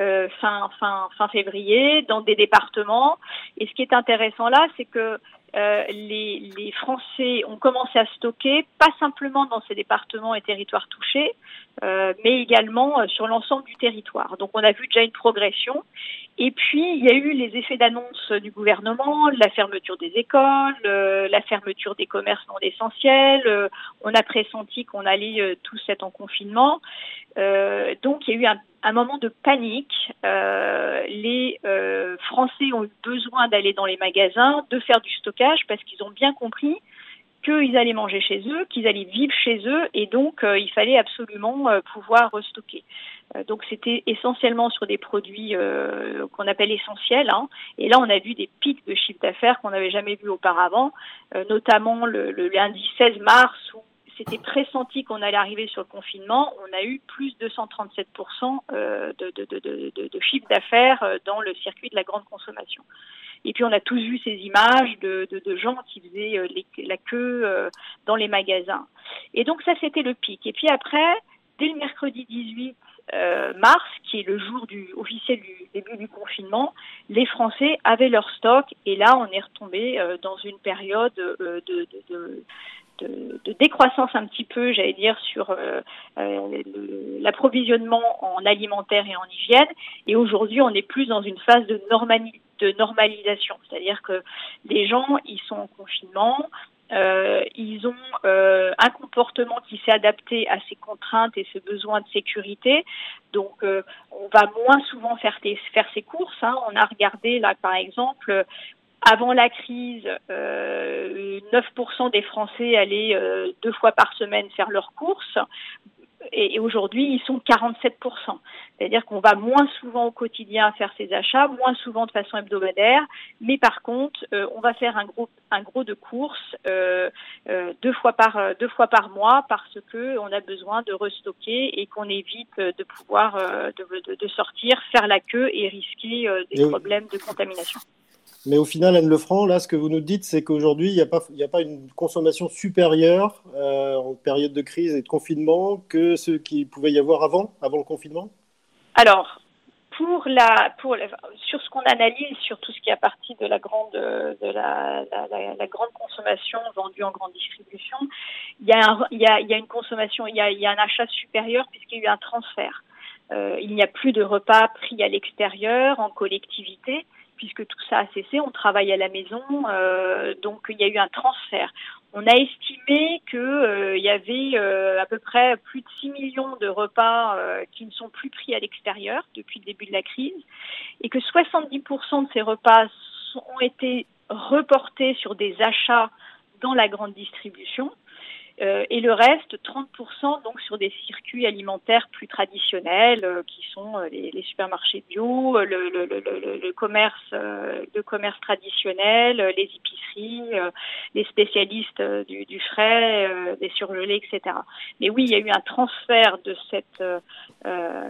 euh, fin, fin, fin février dans des départements. Et ce qui est intéressant là, c'est que euh, les, Français ont commencé à stocker, pas simplement dans ces départements et territoires touchés, euh, mais également euh, sur l'ensemble du territoire. Donc on a vu déjà une progression. Et puis il y a eu les effets d'annonce du gouvernement, la fermeture des écoles, la fermeture des commerces non essentiels. on a pressenti qu'on allait tous être en confinement. donc il y a eu un un moment de panique. Euh, les euh, Français ont eu besoin d'aller dans les magasins, de faire du stockage parce qu'ils ont bien compris qu'ils allaient manger chez eux, qu'ils allaient vivre chez eux et donc euh, il fallait absolument euh, pouvoir restocker. Euh, donc c'était essentiellement sur des produits qu'on appelle essentiels. Hein. Et là on a vu des pics de chiffre d'affaires qu'on n'avait jamais vu auparavant, notamment le, le lundi 16 mars où c'était pressenti qu'on allait arriver sur le confinement, on a eu plus de 137% euh, de, chiffre d'affaires euh, dans le circuit de la grande consommation. Et puis on a tous vu ces images de, gens qui faisaient euh, la queue dans les magasins. Et donc ça, c'était le pic. Et puis après, dès le mercredi 18 mars, qui est le jour du, officiel du début du confinement, les Français avaient leur stock. Et là, on est retombé dans une période de, de, décroissance un petit peu, j'allais dire, sur euh, euh, l'approvisionnement en alimentaire et en hygiène. Et aujourd'hui, on est plus dans une phase de, de normalisation, c'est-à-dire que les gens, ils sont en confinement, euh, ils ont un comportement qui s'est adapté à ces contraintes et ce besoin de sécurité. Donc, on va moins souvent faire, faire ses courses. Hein. On a regardé là, par exemple, avant la crise, euh, 9% des Français allaient euh, deux fois par semaine faire leurs courses. et, aujourd'hui, ils sont 47%. C'est-à-dire qu'on va moins souvent au quotidien faire ses achats, moins souvent de façon hebdomadaire, mais par contre, euh, on va faire un gros, un gros de courses euh, euh, deux, fois par, deux fois par mois parce que on a besoin de restocker et qu'on évite de pouvoir de, de, sortir, faire la queue et risquer des problèmes de contamination. Mais au final, Anne Lefranc, là, ce que vous nous dites, c'est qu'aujourd'hui, il n'y a, pas, une consommation supérieure euh, en période de crise et de confinement que ce qui pouvait y avoir avant, avant le confinement? Alors, pour la, pour sur ce qu'on analyse, sur tout ce qui est à partir de la grande, de la, grande consommation vendue en grande distribution, il y a, a une consommation, il y a, il y a un achat supérieur puisqu'il y a eu un transfert. Euh, il n'y a plus de repas pris à l'extérieur, en collectivité puisque tout ça a cessé, on travaille à la maison, euh, donc il y a eu un transfert. On a estimé qu'il euh, y avait euh, à peu près plus de 6 millions de repas qui ne sont plus pris à l'extérieur depuis le début de la crise, et que 70% de ces repas ont été reportés sur des achats dans la grande distribution. Euh, et le reste, 30% donc sur des circuits alimentaires plus traditionnels, euh, qui sont euh, les, supermarchés bio, le commerce, le commerce traditionnel, les épiceries, les spécialistes du, du frais, des surgelés, etc. Mais oui, il y a eu un transfert de cette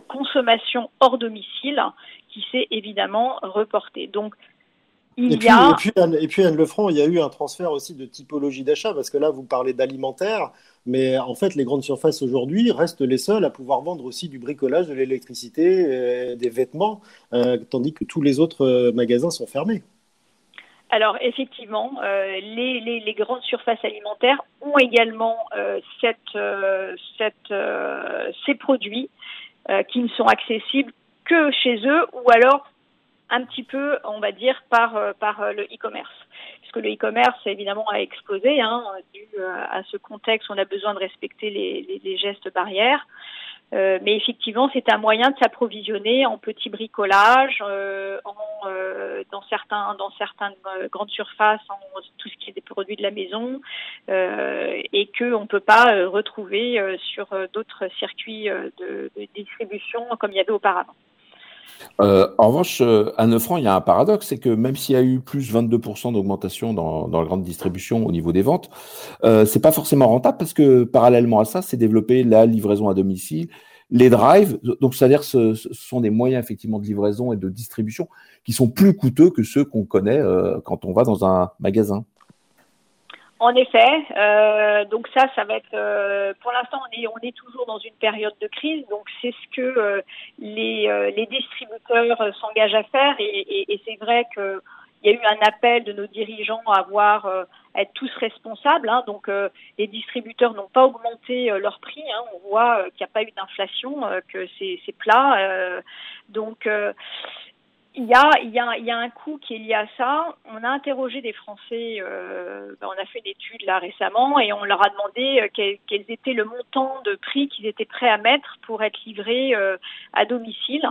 consommation hors domicile qui s'est évidemment reporté. Donc et, puis, a... et, puis, Anne, Lefranc, il y a eu un transfert aussi de typologie d'achat, parce que là, vous parlez d'alimentaire, mais en fait, les grandes surfaces aujourd'hui restent les seules à pouvoir vendre aussi du bricolage, de l'électricité, euh, des vêtements, euh, tandis que tous les autres euh, magasins sont fermés. Alors effectivement, les, les, les, grandes surfaces alimentaires ont également cette, cette, ces produits qui ne sont accessibles que chez eux ou alors un petit peu, on va dire, par, euh, par euh, le e-commerce. Puisque le e-commerce, évidemment, a explosé. Hein, dû euh, à ce contexte, on a besoin de respecter les, gestes barrières. mais effectivement, c'est un moyen de s'approvisionner en petit bricolage, en, dans certains dans certaines grandes surfaces, en tout ce qui est des produits de la maison, et que on peut pas retrouver sur d'autres circuits de, distribution comme il y avait auparavant. Euh, en revanche, euh, à 9 francs, il y a un paradoxe, c'est que même s'il y a eu plus 22% d'augmentation dans, la grande distribution au niveau des ventes, euh, c'est pas forcément rentable parce que parallèlement à ça, c'est développé la livraison à domicile, les drives. Donc, c'est-à-dire, ce, ce, sont des moyens effectivement de livraison et de distribution qui sont plus coûteux que ceux qu'on connaît euh, quand on va dans un magasin. En effet, euh, donc ça, ça va être. Euh, pour l'instant, on est, on est toujours dans une période de crise, donc c'est ce que euh, les, euh, les distributeurs s'engagent à faire, et, et, et c'est vrai que il y a eu un appel de nos dirigeants à avoir à être tous responsables. Hein, donc les distributeurs n'ont pas augmenté leur prix. Hein, on voit qu'il n'y a pas eu d'inflation, que c'est plat. donc il y, a, il, y a, il y a un coût qui est lié à ça. On a interrogé des Français, euh, ben, on a fait une étude là récemment et on leur a demandé euh, quel, étaient le montant de prix qu'ils étaient prêts à mettre pour être livrés euh, à domicile.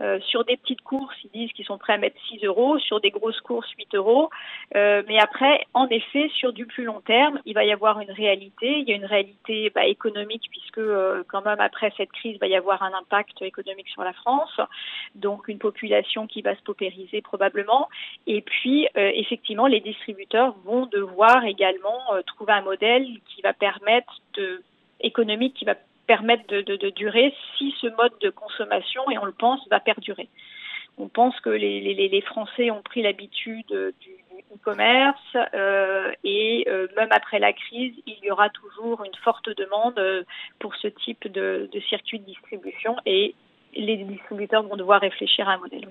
Euh, sur des petites courses, ils disent qu'ils sont prêts à mettre 6 euros, sur des grosses courses, 8 euros. Euh, mais après, en effet, sur du plus long terme, il va y avoir une réalité. Il y a une réalité bah, économique, puisque euh, quand même, après cette crise, il va y avoir un impact économique sur la France. Donc, une population qui va se paupériser probablement. Et puis, effectivement, les distributeurs vont devoir également trouver un modèle qui va permettre de économique qui va permettre de, durer si ce mode de consommation, et on le pense, va perdurer. On pense que les, les, les Français ont pris l'habitude du e-commerce euh, et euh, même après la crise, il y aura toujours une forte demande euh, pour ce type de, de circuit de distribution et les distributeurs vont devoir réfléchir à un modèle.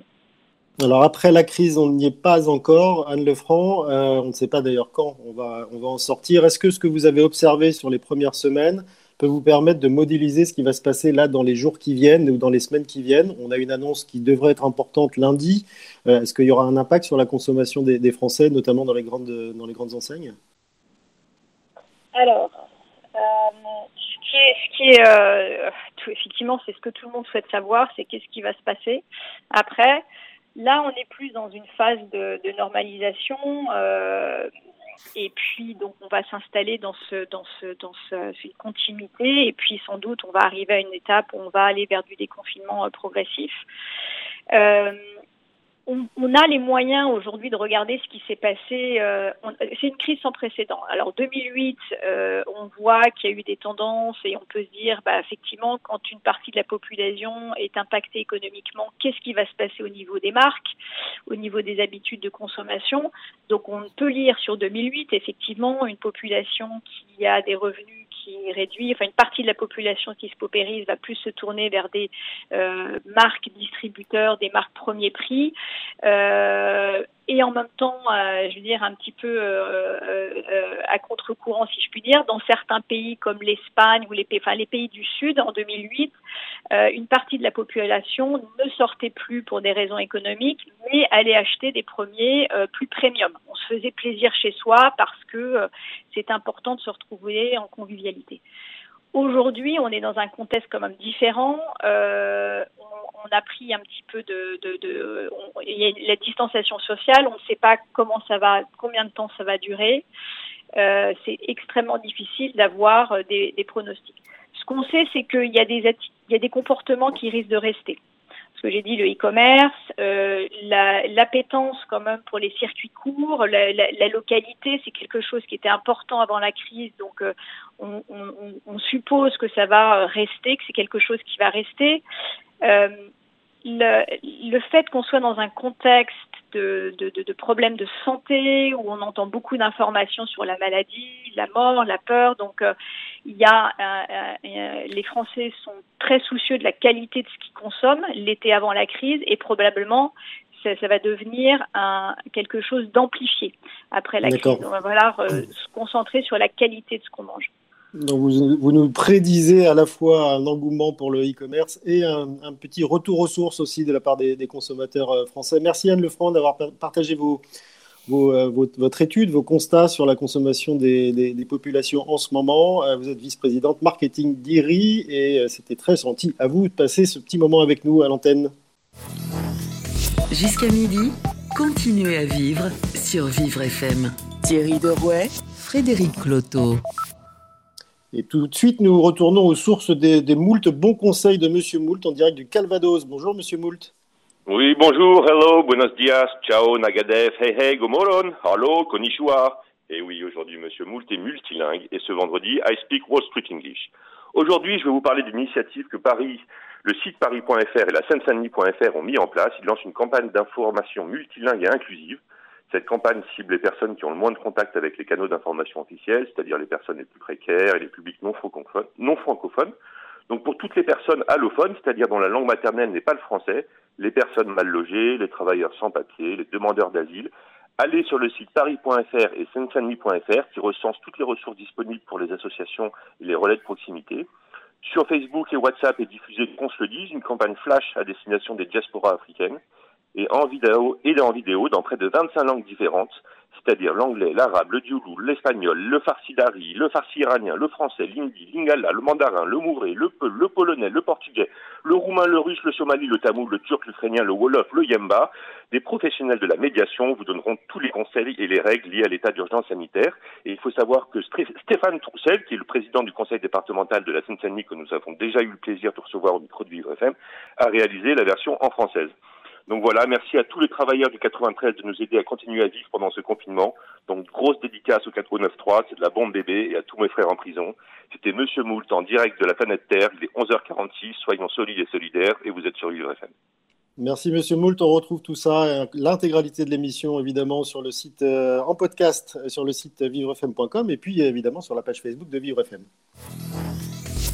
Alors après la crise, on n'y est pas encore, Anne Lefranc. Euh, on ne sait pas d'ailleurs quand on va, on va en sortir. Est-ce que ce que vous avez observé sur les premières semaines peut vous permettre de modéliser ce qui va se passer là dans les jours qui viennent ou dans les semaines qui viennent. On a une annonce qui devrait être importante lundi. Euh, est-ce qu'il y aura un impact sur la consommation des, Français, notamment dans les grandes, dans les grandes enseignes? Alors, euh, ce qui est, euh, effectivement, c'est ce que tout le monde souhaite savoir, c'est qu'est-ce qui va se passer après. Là, on est plus dans une phase de, normalisation Et puis, donc, on va s'installer dans ce, dans ce, dans ce, cette continuité. Et puis, sans doute, on va arriver à une étape où on va aller vers du déconfinement progressif. Euh, on, a les moyens aujourd'hui de regarder ce qui s'est passé. Euh, c'est une crise sans précédent. Alors 2008, euh, on voit qu'il y a eu des tendances et on peut se dire, bah, effectivement, quand une partie de la population est impactée économiquement, qu'est-ce qui va se passer au niveau des marques, au niveau des habitudes de consommation? Donc on peut lire sur 2008, effectivement, une population qui a des revenus qui réduit, enfin une partie de la population qui se paupérise va plus se tourner vers des euh, marques distributeurs, des marques premier prix. Euh, et en même temps, euh, je veux dire, un petit peu euh, euh, à contre-courant, si je puis dire, dans certains pays comme l'Espagne ou les pays, enfin, les pays du Sud, en 2008, une partie de la population ne sortait plus pour des raisons économiques, mais allait acheter des premiers plus premium. On se faisait plaisir chez soi parce que c'est important de se retrouver en convivialité. Aujourd'hui, on est dans un contexte quand même différent. Euh, on, a pris un petit peu de, de, de il y a la distanciation sociale. On ne sait pas comment ça va, combien de temps ça va durer. Euh, c'est extrêmement difficile d'avoir euh, des, des, pronostics. Ce qu'on sait, c'est qu'il y a des il y a des comportements qui risquent de rester que j'ai dit, le e-commerce, euh, l'appétence quand même pour les circuits courts, la, la, la localité, c'est quelque chose qui était important avant la crise, donc euh, on, on, on, suppose que ça va rester, que c'est quelque chose qui va rester. Euh, le, le, fait qu'on soit dans un contexte de, de, de, de, problèmes de santé où on entend beaucoup d'informations sur la maladie, la mort, la peur, donc euh, il y a euh, euh, les Français sont très soucieux de la qualité de ce qu'ils consomment l'été avant la crise et probablement ça, ça va devenir un, quelque chose d'amplifié après la crise. On va falloir se concentrer sur la qualité de ce qu'on mange. Vous, nous prédisez à la fois un engouement pour le e-commerce et un, petit retour aux sources aussi de la part des, consommateurs français. Merci Anne Lefranc d'avoir partagé euh, votre, étude, vos constats sur la consommation des, populations en ce moment. Euh, vous êtes vice-présidente marketing d'IRI et euh, c'était très gentil à vous de passer ce petit moment avec nous à l'antenne. Jusqu'à midi, continuez à vivre sur Vivre FM. Thierry Derouet, Frédéric Cloteau. Et tout de suite, nous retournons aux sources des, des moultes bons conseils de Monsieur Moult en direct du Calvados. Bonjour Monsieur Moult. Oui, bonjour, hello, buenos dias, ciao, Nagadev, hey hey, gomoron, hello, konnichiwa. Et oui, aujourd'hui, Monsieur Moult est multilingue et ce vendredi, I speak Wall Street English. Aujourd'hui, je vais vous parler d'une initiative que Paris, le site paris.fr et la Seine-Saint-Denis.fr ont mis en place. Ils lancent une campagne d'information multilingue et inclusive. Cette campagne cible les personnes qui ont le moins de contact avec les canaux d'information officiels, c'est-à-dire les personnes les plus précaires et les publics non francophones. Donc pour toutes les personnes allophones, c'est-à-dire dont la langue maternelle n'est pas le français, les personnes mal logées, les travailleurs sans papier, les demandeurs d'asile, allez sur le site paris.fr et seine qui recense toutes les ressources disponibles pour les associations et les relais de proximité. Sur Facebook et WhatsApp est diffusée Qu'on se le dise, une campagne flash à destination des diasporas africaines. Et en vidéo, et en vidéo dans près de 25 langues différentes, c'est-à-dire l'anglais, l'arabe, le dioulou, l'espagnol, le farsi dari, le farsi iranien, le français, l'hindi, l'ingala, le mandarin, le mouré, le peul, le polonais, le portugais, le roumain, le russe, le somali, le tamoul, le turc, l'ukrainien, le wolof, le yemba. Des professionnels de la médiation vous donneront tous les conseils et les règles liées à l'état d'urgence sanitaire. Et il faut savoir que Stéphane Troussel, qui est le président du conseil départemental de la Seine-Saint-Denis, que nous avons déjà eu le plaisir de recevoir au micro de Vivre FM, a réalisé la version en française. Donc voilà, merci à tous les travailleurs du 93 de nous aider à continuer à vivre pendant ce confinement. Donc grosse dédicace au 493, c'est de la bombe bébé et à tous mes frères en prison. C'était Monsieur Moult en direct de la planète Terre, il est 11h46, soyons solides et solidaires et vous êtes sur Vivre FM. Merci Monsieur Moult, on retrouve tout ça, l'intégralité de l'émission évidemment sur le site euh, en podcast sur le site vivrefm.com et puis évidemment sur la page Facebook de Vivre FM.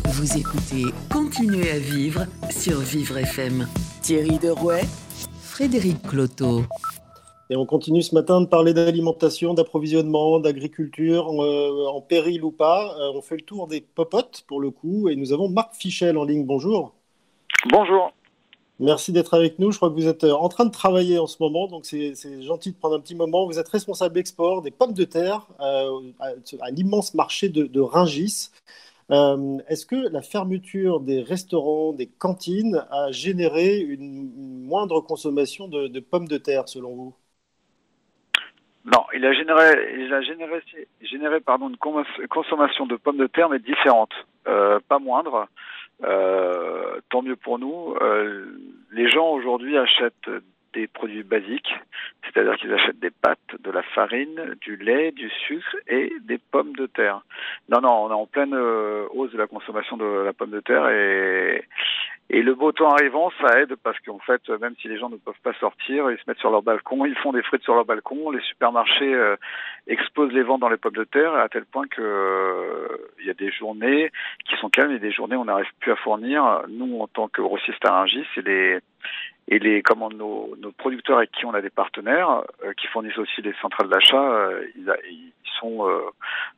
Vous écoutez Continuez à vivre sur Vivre FM. Thierry Derouet Frédéric Cloteau. Et on continue ce matin de parler d'alimentation, d'approvisionnement, d'agriculture, euh, en péril ou pas. Euh, on fait le tour des popotes pour le coup et nous avons Marc Fichel en ligne. Bonjour. Bonjour. Merci d'être avec nous. Je crois que vous êtes euh, en train de travailler en ce moment, donc c'est gentil de prendre un petit moment. Vous êtes responsable export des pommes de terre euh, à, à l'immense marché de, de Ringis. Euh, Est-ce que la fermeture des restaurants, des cantines a généré une, moindre consommation de, pommes de terre, selon vous? Non, il a généré, il a généré, généré pardon, une consommation de pommes de terre, mais différente, euh, pas moindre. Euh, tant mieux pour nous. Les gens aujourd'hui achètent des produits basiques, c'est-à-dire qu'ils achètent des pâtes, de la farine, du lait, du sucre et des pommes de terre. Non, non, on est en pleine euh, hausse de la consommation de la pomme de terre et, et le beau temps arrivant, ça aide parce qu'en fait, même si les gens ne peuvent pas sortir, ils se mettent sur leur balcon, ils font des frites sur leur balcon, les supermarchés euh, explosent les ventes dans les pommes de terre à tel point que euh, il y a des journées qui sont calmes et des journées où on n'arrive plus à fournir. Nous, en tant que grossiste à Rungis, c'est les et les comment nos, nos, producteurs avec qui on a des partenaires euh, qui fournissent aussi les centrales d'achat, euh, ils, ils, sont euh,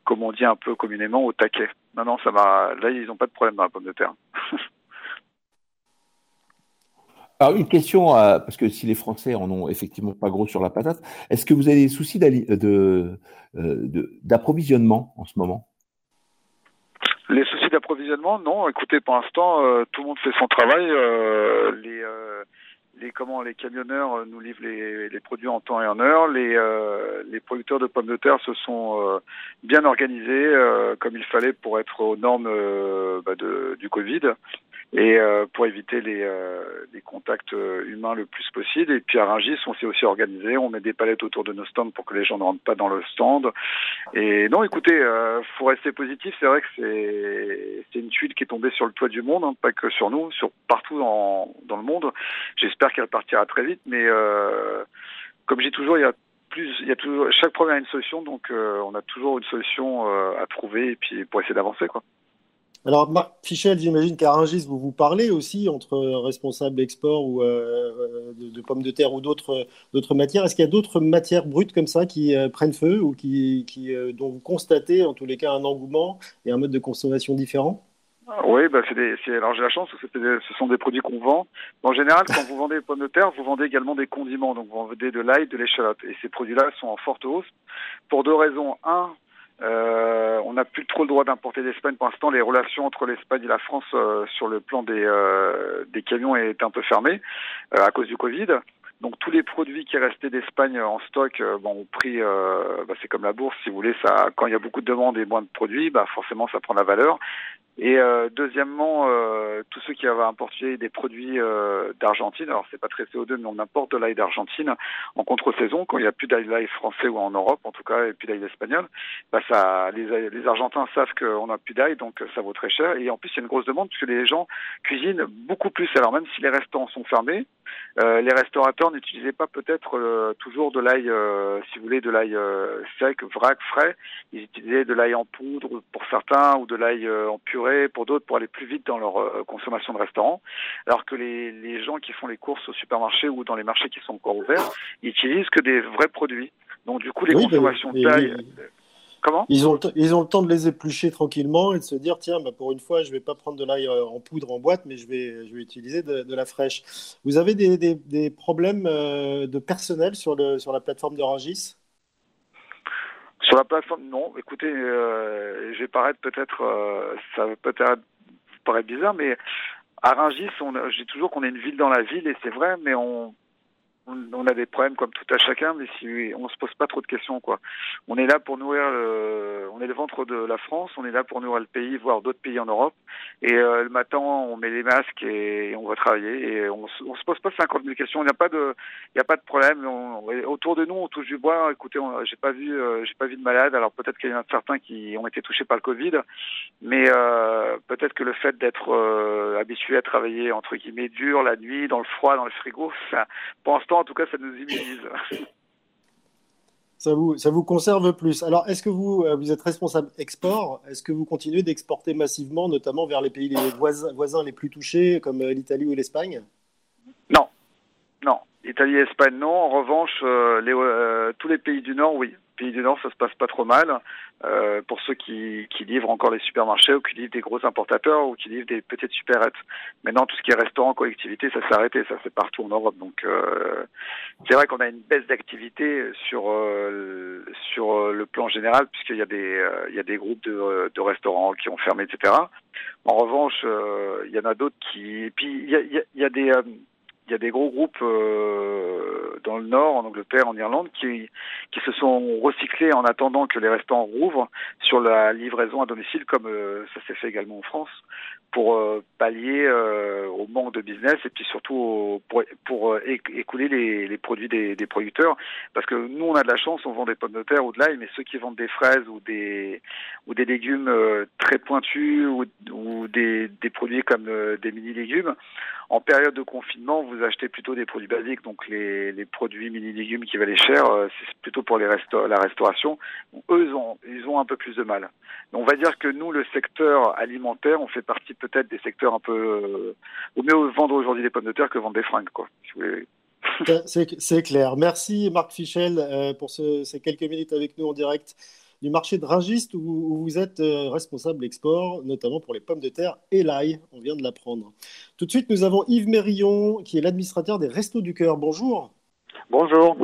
comme on dit un peu communément au taquet. Non non, ça va. Là, ils n'ont pas de problème dans la pomme de terre. [LAUGHS] Alors une question, parce que si les Français en ont effectivement pas gros sur la patate, est-ce que vous avez des soucis d'approvisionnement en ce moment? Les soucis d'approvisionnement, non. Écoutez, pour l'instant, tout le monde fait son travail. les comment les camionneurs euh, nous livrent les, produits en temps et en heure. Les, euh, les producteurs de pommes de terre se sont euh, bien organisés euh, comme il fallait pour être aux normes bah du Covid et pour éviter les, les, contacts humains le plus possible. Et puis à Rungis, on s'est aussi organisé. On met des palettes autour de nos stands pour que les gens ne rentrent pas dans le stand. Et non, écoutez, faut rester positif. C'est vrai que c'est une tuile qui est tombée sur le toit du monde, hein, pas que sur nous, sur partout dans, dans le monde. J'espère qu'elle partira très vite, mais euh, comme j'ai toujours, il y a plus, il y a toujours, chaque problème a une solution, donc euh, on a toujours une solution euh, à trouver et puis pour essayer d'avancer, quoi. Alors, Marc Fichel, j'imagine qu'à Rungis, vous vous parlez aussi entre responsables export ou de, pommes de terre ou d'autres matières. Est-ce qu'il y a d'autres matières brutes comme ça qui prennent feu ou qui, qui dont vous constatez en tous les cas un engouement et un mode de consommation différent? Oui, bah des, alors j'ai la chance, ce sont des produits qu'on vend. En général, quand vous vendez des pommes de terre, vous vendez également des condiments, donc vous vendez de l'ail, de l'échalote. Et ces produits-là sont en forte hausse pour deux raisons. Un, euh, on n'a plus trop le droit d'importer d'Espagne pour l'instant. Les relations entre l'Espagne et la France euh, sur le plan des, euh, des camions est un peu fermé euh, à cause du Covid. Donc tous les produits qui restaient d'Espagne en stock, bon, au prix, bah, c'est comme la bourse, si vous voulez, ça, quand il y a beaucoup de demandes et moins de produits, bah, forcément ça prend la valeur. Et euh, deuxièmement, euh, tous ceux qui avaient importé des produits euh, d'Argentine, alors c'est pas très CO2, mais on importe de l'ail d'Argentine en contre-saison, quand il n'y a plus d'ail français ou en Europe en tout cas, et plus d'ail espagnol, bah ça, les, les Argentins savent qu'on n'a plus d'ail, donc ça vaut très cher. Et en plus, il y a une grosse demande puisque les gens cuisinent beaucoup plus. Alors même si les restaurants sont fermés, euh, les restaurateurs n'utilisaient pas peut-être euh, toujours de l'ail, si vous voulez, de l'ail sec, vrac, frais. Ils utilisaient de l'ail en poudre pour certains ou de l'ail en pur pour d'autres pour aller plus vite dans leur euh, consommation de restaurant, alors que les, les, gens qui font les courses au supermarché ou dans les marchés qui sont encore ouverts, ils utilisent que des vrais produits. Donc du coup, les consommations de taille... Comment? Ils ont, le ils ont le temps de les éplucher tranquillement et de se dire tiens, bah, pour une fois, je ne vais pas prendre de l'ail euh, en poudre en boîte, mais je vais, je vais utiliser de, de la fraîche. Vous avez des, des, des problèmes euh, de personnel sur, le, sur la plateforme de Rangis? Sur la plateforme, non. Écoutez, euh, je vais paraître peut-être, euh, ça peut-être paraître bizarre, mais à Rungis, on, j'ai toujours qu'on est une ville dans la ville, et c'est vrai, mais on, on, a des problèmes comme tout à chacun, mais si on se pose pas trop de questions, quoi. On est là pour nourrir, le, on est le ventre de la France, on est là pour nourrir le pays, voire d'autres pays en Europe. Et euh, le matin, on met les masques et, on va travailler. Et on, on se pose pas 50 000 questions. Il n'y a pas de, il y a pas de problème. autour de nous, on touche du bois. Écoutez, j'ai pas vu, euh, j'ai pas vu de malade. Alors peut-être qu'il y en a certains qui ont été touchés par le Covid, mais euh, peut-être que le fait d'être euh, habitué à travailler entre guillemets dur la nuit, dans le froid, dans le frigo, ça, pour l'instant en tout cas, ça nous immunise. Ça vous, ça vous conserve plus. Alors, est-ce que vous, euh, vous êtes responsable export? Est-ce que vous continuez d'exporter massivement, notamment vers les pays les voisins, voisins les plus touchés, comme euh, l'Italie ou l'Espagne? Non, non. Italie et Espagne, non. En revanche, euh, tous les pays du Nord, oui pays du Nord, ça se passe pas trop mal. Euh, pour ceux qui, livrent encore les supermarchés ou qui livrent des gros importateurs ou qui livrent des petites supérettes. Maintenant, tout ce qui est restaurant, collectivité, ça s'est arrêté. Ça, c'est partout en Europe. Donc, euh, c'est vrai qu'on a une baisse d'activité sur euh, sur le plan général, puisqu'il y a des y a des groupes de, restaurants qui ont fermé, etc. En revanche, il y en a d'autres qui. Et puis, il y a des il y a des gros groupes euh, dans le Nord, en Angleterre, en Irlande, qui, qui se sont recyclés en attendant que les restaurants rouvrent sur la livraison à domicile, comme euh, ça s'est fait également en France, pour euh, pallier au manque de business et puis surtout pour, écouler les, produits des, des, producteurs. Parce que nous, on a de la chance, on vend des pommes de terre ou de l'ail, mais ceux qui vendent des fraises ou des, ou des légumes très pointus ou, ou des, des produits comme des mini-légumes, en période de confinement, vous achetez plutôt des produits basiques, donc les, produits mini-légumes qui valaient cher, euh, c'est plutôt pour les la restauration. eux, ils ont, un peu plus de mal. on va dire que nous, le secteur alimentaire, on fait partie peut-être des secteurs un peu... Euh, au mieux vendre aujourd'hui des pommes de terre que vendre des fringues, quoi. C'est clair. Merci Marc Fichel euh, pour ce, ces quelques minutes avec nous en direct du marché de Rungist où, vous êtes euh, responsable export, notamment pour les pommes de terre et l'ail. On vient de l'apprendre. Tout de suite, nous avons Yves Mérillon, qui est l'administrateur des Restos du Cœur. Bonjour. Bonjour.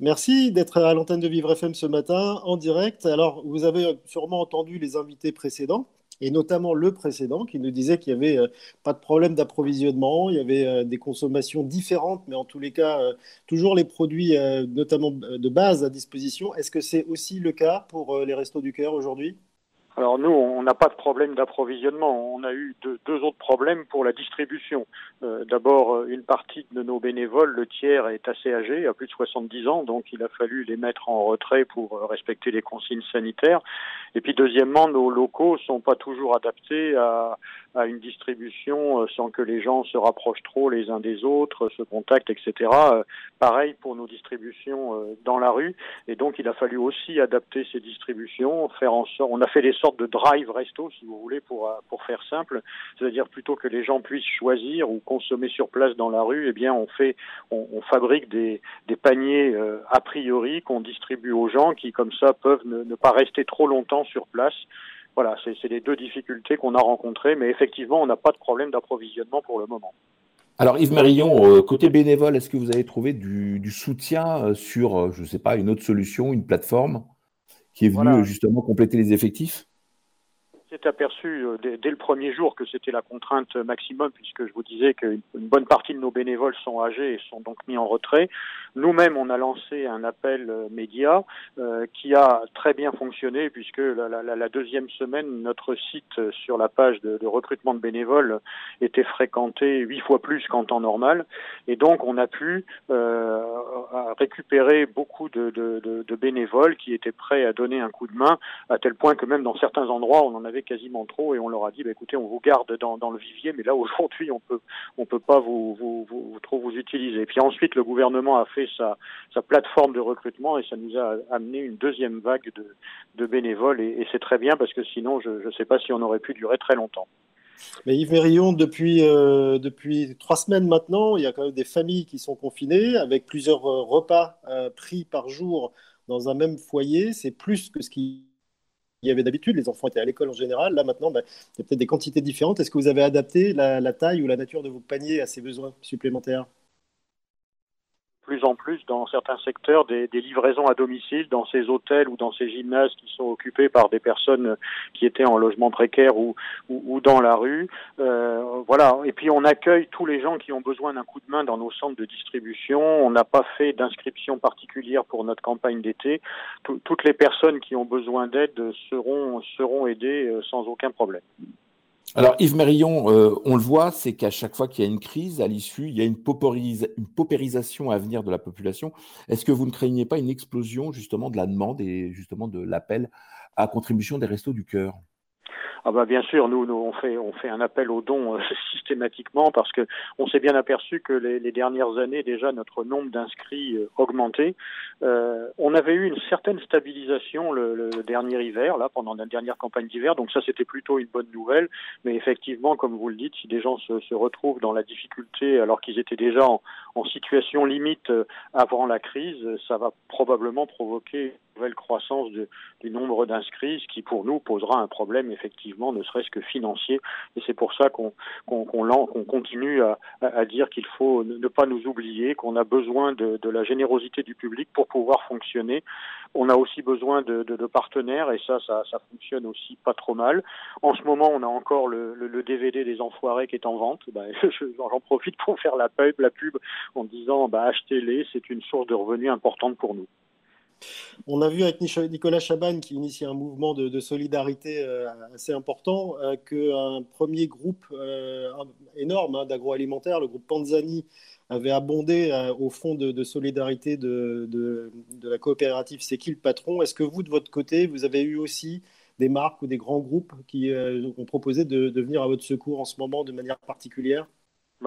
Merci d'être à l'antenne de Vivre FM ce matin en direct. Alors, vous avez sûrement entendu les invités précédents et notamment le précédent qui nous disait qu'il n'y avait euh, pas de problème d'approvisionnement, il y avait euh, des consommations différentes, mais en tous les cas, euh, toujours les produits, notamment de base, à disposition. Est-ce que c'est aussi le cas pour les Restos du Cœur aujourd'hui? Alors nous, on n'a pas de problème d'approvisionnement. On a eu deux, autres problèmes pour la distribution. Euh, D'abord, euh, une partie de nos bénévoles, le tiers, est assez âgé, a plus de 70 ans, donc il a fallu les mettre en retrait pour euh, respecter les consignes sanitaires. Et puis deuxièmement, nos locaux sont pas toujours adaptés à, à une distribution sans que les gens se rapprochent trop les uns des autres, se contactent, etc. Pareil pour nos distributions dans la rue. Et donc il a fallu aussi adapter ces distributions, faire en sorte. On a fait des sorte de drive resto, si vous voulez, pour, euh, pour faire simple. C'est-à-dire plutôt que les gens puissent choisir ou consommer sur place dans la rue, eh bien, on fait, on, fabrique des, des paniers euh, a priori qu'on distribue aux gens qui, comme ça, peuvent ne, ne pas rester trop longtemps sur place. Voilà, c'est les deux difficultés qu'on a rencontrées, mais effectivement, on n'a pas de problème d'approvisionnement pour le moment. Alors Yves Marillon, euh, côté bénévole, est-ce que vous avez trouvé du, du soutien sur, je ne sais pas, une autre solution, une plateforme qui est venue justement compléter les effectifs? S'est aperçu euh, dès, le premier jour que c'était la contrainte maximum, puisque je vous disais qu'une bonne partie de nos bénévoles sont âgés et sont donc mis en retrait. Nous-mêmes, on a lancé un appel euh, média euh, qui a très bien fonctionné, puisque la, la, deuxième semaine, notre site sur la page de, recrutement de bénévoles était fréquenté huit fois plus qu'en temps normal, et donc on a pu récupérer beaucoup de, de bénévoles qui étaient prêts à donner un coup de main, à tel point que même dans certains endroits, on en avait quasiment trop et on leur a dit bah, écoutez on vous garde dans, le vivier mais là [LAUGHS] aujourd'hui on peut on peut pas vous, vous, trop vous utiliser. Puis ensuite le gouvernement a fait sa, plateforme de recrutement et ça nous a amené une deuxième vague de, bénévoles et, et c'est très bien parce que sinon je ne sais pas si on aurait pu durer très longtemps. Mais Yves Mérillon, depuis, euh, depuis trois semaines maintenant, il y a quand même des familles qui sont confinées avec plusieurs euh, repas euh, pris par jour dans un même foyer. C'est plus que ce qui il y avait d'habitude. Les enfants étaient à l'école en général. Là, maintenant, bah, il y a peut-être des quantités différentes. Est-ce que vous avez adapté la, taille ou la nature de vos paniers à ces besoins supplémentaires? Plus en plus dans certains secteurs des, livraisons à domicile dans ces hôtels ou dans ces gymnases qui sont occupés par des personnes qui étaient en logement précaire ou, dans la rue. Euh, voilà. Et puis on accueille tous les gens qui ont besoin d'un coup de main dans nos centres de distribution. On n'a pas fait d'inscription particulière pour notre campagne d'été. Toutes les personnes qui ont besoin d'aide seront seront aidées euh, sans aucun problème. Alors Yves Mérillon, euh, on le voit, c'est qu'à chaque fois qu'il y a une crise, à l'issue, il y a une, une, paupérisation à venir de la population. Est-ce que vous ne craignez pas une explosion justement de la demande et justement de l'appel à contribution des restos du cœur? Ah bah bien sûr, nous, on fait on fait un appel aux dons euh, [LAUGHS] systématiquement parce que on s'est bien aperçu que les, dernières années déjà notre nombre d'inscrits euh, augmentait. Euh, on avait eu une certaine stabilisation le, dernier hiver là pendant la dernière campagne d'hiver, donc ça c'était plutôt une bonne nouvelle. Mais effectivement, comme vous le dites, si des gens se, retrouvent dans la difficulté alors qu'ils étaient déjà en, en situation limite avant la crise, ça va probablement provoquer nouvelle croissance du nombre d'inscrits, ce qui pour nous posera un problème effectivement, ne serait-ce que financier. Et c'est pour ça qu'on continue à, dire qu'il faut ne pas nous oublier, qu'on a besoin de, la générosité du public pour pouvoir fonctionner. On a aussi besoin de, partenaires et ça, ça, fonctionne aussi pas trop mal. En ce moment, on a encore le, DVD des Enfoirés qui est en vente. [LAUGHS] Ben, J'en profite pour faire la pub, la pub en disant bah, achetez-les, c'est une source de revenus importante pour nous. On a vu avec Nicolas Chaban, qui initie un mouvement de, solidarité euh, assez important, euh, qu'un premier groupe euh, énorme hein, d'agroalimentaire, le groupe Panzani, avait abondé au fonds de, solidarité de, la coopérative C'est qui le patron. Est-ce que vous, de votre côté, vous avez eu aussi des marques ou des grands groupes qui ont proposé de venir à votre secours en ce moment de manière particulière?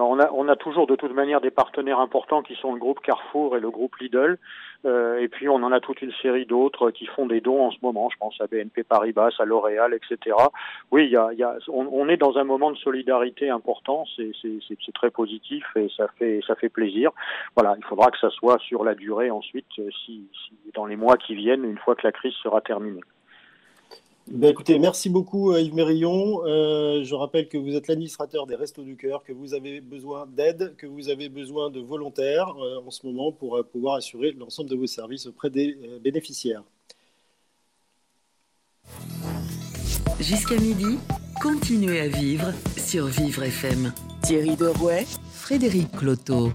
On, a, on a toujours de toute manière des partenaires importants qui sont le groupe Carrefour et le groupe Lidl. Euh, et puis on en a toute une série d'autres qui font des dons en ce moment. Je pense à BNP Paribas, à L'Oréal, etc. Oui, il y a, y a, on, est dans un moment de solidarité important. C'est très positif et ça fait, ça fait plaisir. Voilà, il faudra que ça soit sur la durée ensuite, si, si dans les mois qui viennent, une fois que la crise sera terminée. Ben écoutez, merci beaucoup euh, Yves Mérillon. Euh, je rappelle que vous êtes l'administrateur des Restos du Cœur, que vous avez besoin d'aide, que vous avez besoin de volontaires euh, en ce moment pour pouvoir assurer l'ensemble de vos services auprès des bénéficiaires. Jusqu'à midi, continuez à vivre sur Vivre FM. Thierry Derouet, Frédéric Cloteau.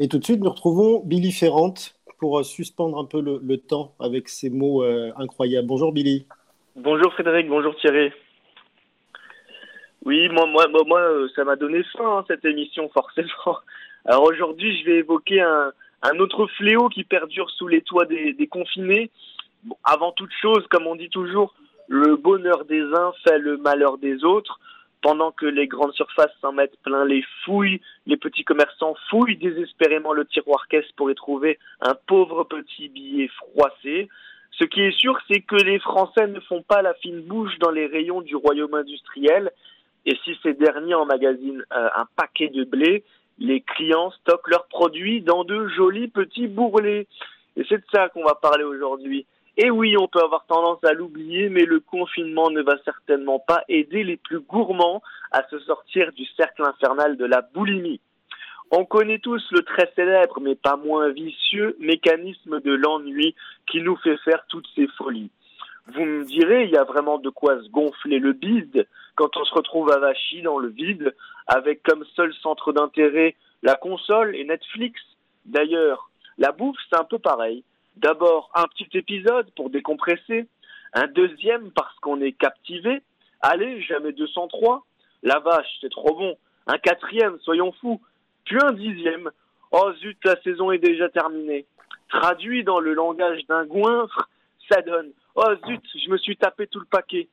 Et tout de suite, nous retrouvons Billy Ferrante pour euh, suspendre un peu le, temps avec ces mots euh, incroyables. Bonjour Billy. Bonjour Frédéric, bonjour Thierry. Oui, moi, euh, ça m'a donné faim hein, cette émission, [LAUGHS] forcément. Alors aujourd'hui, je vais évoquer un, autre fléau qui perdure sous les toits des, confinés. avant toute chose, comme on dit toujours, le bonheur des uns fait le malheur des autres pendant que les grandes surfaces s'en mettent plein les fouilles, les petits commerçants fouillent désespérément le tiroir caisse pour y trouver un pauvre petit billet froissé. Ce qui est sûr, c'est que les Français ne font pas la fine bouche dans les rayons du royaume industriel. Et si ces derniers emmagasinent euh, un paquet de blé, les clients stockent leurs produits dans de jolis petits bourrelets. Et c'est de ça qu'on va parler aujourd'hui. Et oui, on peut avoir tendance à l'oublier, mais le confinement ne va certainement pas aider les plus gourmands à se sortir du cercle infernal de la boulimie. On connaît tous le très célèbre, mais pas moins vicieux, mécanisme de l'ennui qui nous fait faire toutes ces folies. Vous me direz, il y a vraiment de quoi se gonfler le bide quand on se retrouve à Vachy dans le vide, avec comme seul centre d'intérêt la console et Netflix. D'ailleurs, la bouffe, c'est un peu pareil. D'abord, un petit épisode pour décompresser. Un deuxième parce qu'on est captivé. Allez, jamais 203. La vache, c'est trop bon. Un quatrième, soyons fous. Puis un dixième. Oh zut, la saison est déjà terminée. Traduit dans le langage d'un goinfre, ça donne. Oh zut, je me suis tapé tout le paquet.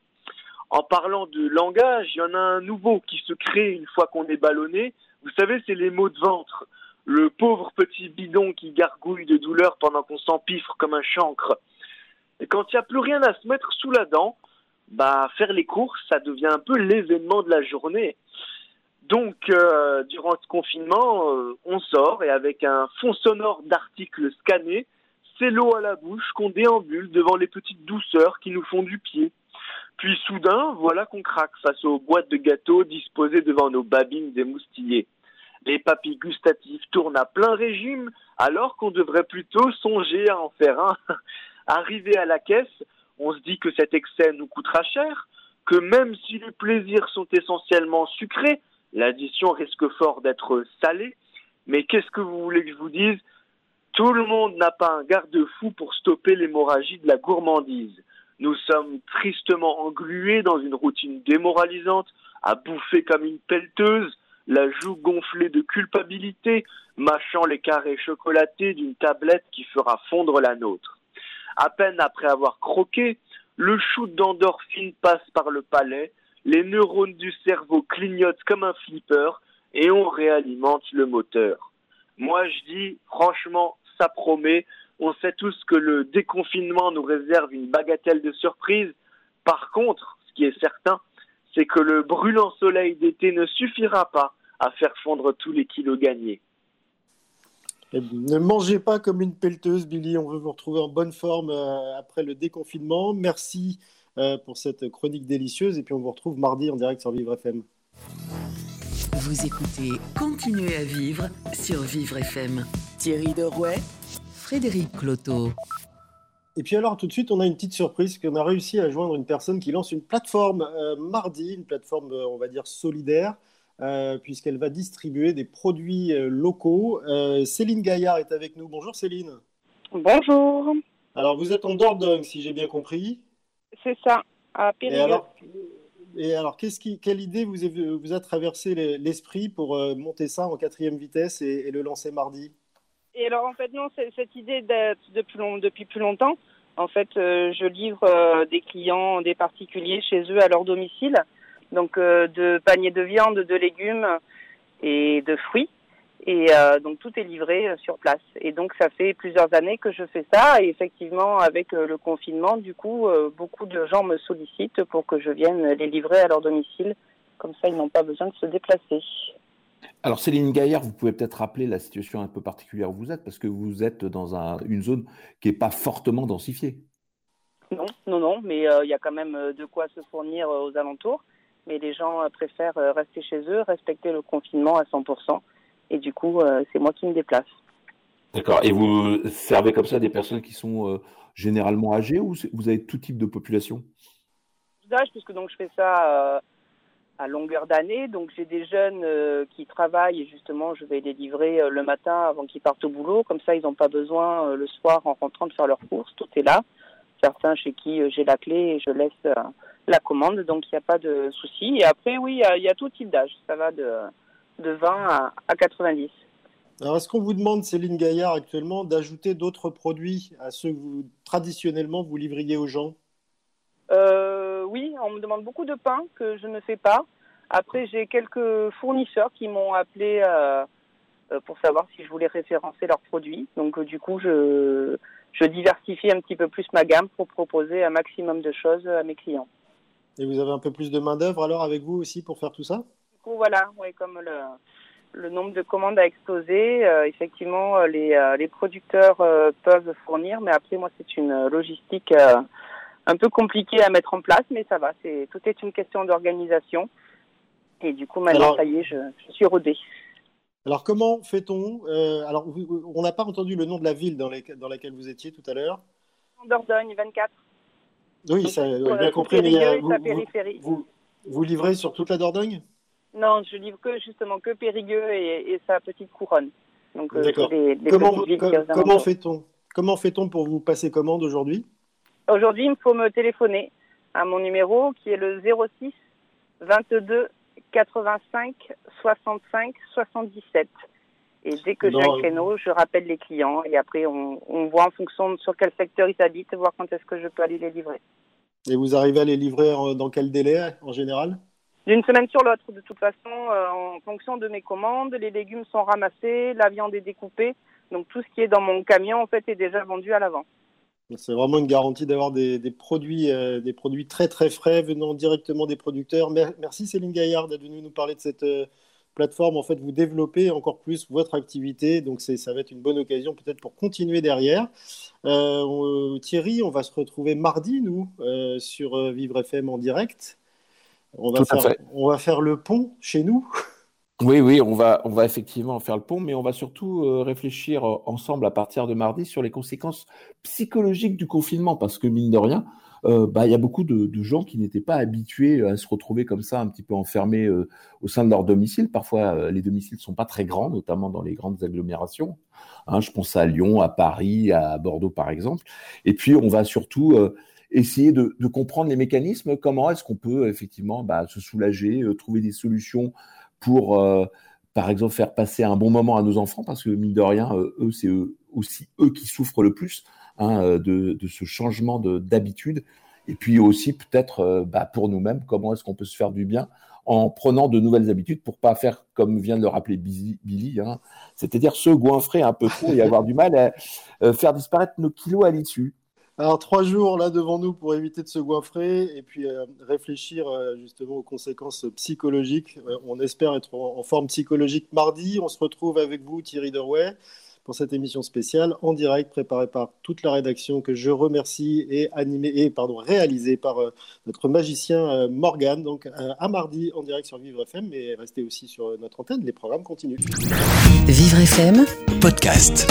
En parlant de langage, il y en a un nouveau qui se crée une fois qu'on est ballonné. Vous savez, c'est les mots de ventre le pauvre petit bidon qui gargouille de douleur pendant qu'on s'empiffre comme un chancre. Et quand il n'y a plus rien à se mettre sous la dent, bah faire les courses, ça devient un peu l'événement de la journée. Donc, euh, durant ce confinement, euh, on sort et avec un fond sonore d'articles scannés, c'est l'eau à la bouche qu'on déambule devant les petites douceurs qui nous font du pied. Puis soudain, voilà qu'on craque face aux boîtes de gâteaux disposées devant nos babines émoustillées les papilles gustatives tournent à plein régime, alors qu'on devrait plutôt songer à en faire un. [LAUGHS] Arrivé à la caisse, on se dit que cet excès nous coûtera cher, que même si les plaisirs sont essentiellement sucrés, l'addition risque fort d'être salée. Mais qu'est-ce que vous voulez que je vous dise? Tout le monde n'a pas un garde-fou pour stopper l'hémorragie de la gourmandise. Nous sommes tristement englués dans une routine démoralisante, à bouffer comme une pelleteuse, la joue gonflée de culpabilité, mâchant les carrés chocolatés d'une tablette qui fera fondre la nôtre. À peine après avoir croqué, le shoot d'endorphine passe par le palais, les neurones du cerveau clignotent comme un flipper et on réalimente le moteur. Moi je dis, franchement, ça promet. On sait tous que le déconfinement nous réserve une bagatelle de surprise. Par contre, ce qui est certain, c'est que le brûlant soleil d'été ne suffira pas à faire fondre tous les kilos gagnés. ne mangez pas comme une pelleteuse, Billy. On veut vous retrouver en bonne forme euh, après le déconfinement. Merci euh, pour cette chronique délicieuse. Et puis on vous retrouve mardi en direct sur Vivre FM. Vous écoutez Continuez à vivre sur Vivre FM. Thierry Derouet, Frédéric Cloteau. Et puis alors tout de suite, on a une petite surprise qu'on a réussi à joindre une personne qui lance une plateforme euh, mardi, une plateforme on va dire solidaire, puisqu'elle va distribuer des produits locaux. Céline Gaillard est avec nous. Bonjour Céline. Bonjour. Alors vous êtes en Dordogne, si j'ai bien compris. C'est ça, à Périgueux. Et alors, qu'est-ce qui, quelle idée vous, vous a traversé l'esprit pour euh, monter ça en quatrième vitesse et, le lancer mardi? Et alors, en fait, non, cette idée date depuis, depuis plus longtemps. En fait, euh, je livre euh, des clients, des particuliers chez eux à leur domicile, donc de paniers de viande, de légumes et de fruits. Et euh, donc tout est livré euh, sur place. Et donc ça fait plusieurs années que je fais ça. Et effectivement, avec euh, le confinement, du coup, beaucoup de gens me sollicitent pour que je vienne les livrer à leur domicile. Comme ça, ils n'ont pas besoin de se déplacer. Alors Céline Gaillard, vous pouvez peut-être rappeler la situation un peu particulière où vous êtes, parce que vous êtes dans un, une zone qui n'est pas fortement densifiée. Non, non, non, mais il y a quand même de quoi se fournir aux alentours. Mais les gens préfèrent rester chez eux, respecter le confinement à 100%. Et du coup, euh, c'est moi qui me déplace. D'accord. Et vous servez comme ça des personnes qui sont euh, généralement âgées ou vous avez tout type de population? D'âge, puisque donc je fais ça euh, à longueur d'année. Donc j'ai des jeunes qui travaillent et justement je vais les livrer le matin avant qu'ils partent au boulot. Comme ça, ils n'ont pas besoin le soir en rentrant de faire leurs courses. Tout est là. Certains chez qui j'ai la clé et je laisse la commande, donc il n'y a pas de souci. Et après, oui, il y, y, a tout type d'âge. Ça va de de 20 à, 90. Alors, est-ce qu'on vous demande, Céline Gaillard, actuellement, d'ajouter d'autres produits à ceux que vous, traditionnellement, vous livriez aux gens? Euh, Oui, on me demande beaucoup de pain que je ne fais pas. Après, j'ai quelques fournisseurs qui m'ont appelé euh, euh, pour savoir si je voulais référencer leurs produits. Donc, du coup, je, je diversifie un petit peu plus ma gamme pour proposer un maximum de choses à mes clients. Et vous avez un peu plus de main-d'œuvre alors avec vous aussi pour faire tout ça? Voilà, ouais, comme le, le nombre de commandes a explosé, euh, effectivement, euh, les, euh, les producteurs peuvent fournir, mais après, moi, c'est une logistique un peu compliquée à mettre en place, mais ça va. C'est tout est une question d'organisation. Et du coup, maintenant, ça y est, je, suis rodée. Alors, comment fait-on Alors, on n'a pas entendu le nom de la ville dans, les, dans laquelle vous étiez tout à l'heure. Dordogne, 24. Oui, ça, a bien compris. Mais, vous, vous livrez sur toute la Dordogne? Non, je livre que justement que Périgueux et, sa petite couronne. Donc, euh, D'accord. comment, fait-on? Comment fait-on pour vous passer commande aujourd'hui? Aujourd'hui, il me faut me téléphoner à mon numéro qui est le 06 22 85 65 77. Et dès que j'ai un créneau, je rappelle les clients et après on, on voit en fonction de sur quel secteur ils habitent, voir quand est-ce que je peux aller les livrer. Et vous arrivez à les livrer dans quel délai en général? D'une semaine sur l'autre. De toute façon, euh, en fonction de mes commandes, les légumes sont ramassés, la viande est découpée. Donc tout ce qui est dans mon camion, en fait, est déjà vendu à l'avant. C'est vraiment une garantie d'avoir des, produits, euh, des produits très très frais venant directement des producteurs. Merci Céline Gaillard d'être venue nous parler de cette euh, plateforme. En fait, vous développez encore plus votre activité, donc ça va être une bonne occasion peut-être pour continuer derrière. Thierry, on va se retrouver mardi, nous, sur Vivre FM en direct. On va, faire, on va faire le pont chez nous. Oui, oui, on va, on va effectivement faire le pont, mais on va surtout euh, réfléchir euh, ensemble à partir de mardi sur les conséquences psychologiques du confinement, parce que mine de rien, euh, bah, il y a beaucoup de, gens qui n'étaient pas habitués à se retrouver comme ça, un petit peu enfermés au sein de leur domicile. Parfois, les domiciles ne sont pas très grands, notamment dans les grandes agglomérations. Hein, je pense à Lyon, à Paris, à Bordeaux, par exemple. Et puis, on va surtout essayer de, comprendre les mécanismes, comment est-ce qu'on peut effectivement bah, se soulager, trouver des solutions pour, euh, par exemple, faire passer un bon moment à nos enfants, parce que mine de rien, euh, eux, c'est aussi eux qui souffrent le plus hein, de, ce changement d'habitude. Et puis aussi peut-être bah, pour nous-mêmes, comment est-ce qu'on peut se faire du bien en prenant de nouvelles habitudes pour pas faire comme vient de le rappeler Billy, hein, c'est-à-dire se goinfrer un peu trop et avoir du mal à faire disparaître nos kilos à l'issue. Alors, trois jours là devant nous pour éviter de se goinfrer et puis euh, réfléchir euh, justement aux conséquences psychologiques. Euh, on espère être en, forme psychologique mardi. On se retrouve avec vous, Thierry Derouet, pour cette émission spéciale en direct préparée par toute la rédaction que je remercie et animée et pardon réalisée par notre magicien Morgan. Donc à mardi en direct sur Vivre FM, mais restez aussi sur notre antenne. Les programmes continuent. Vivre FM podcast.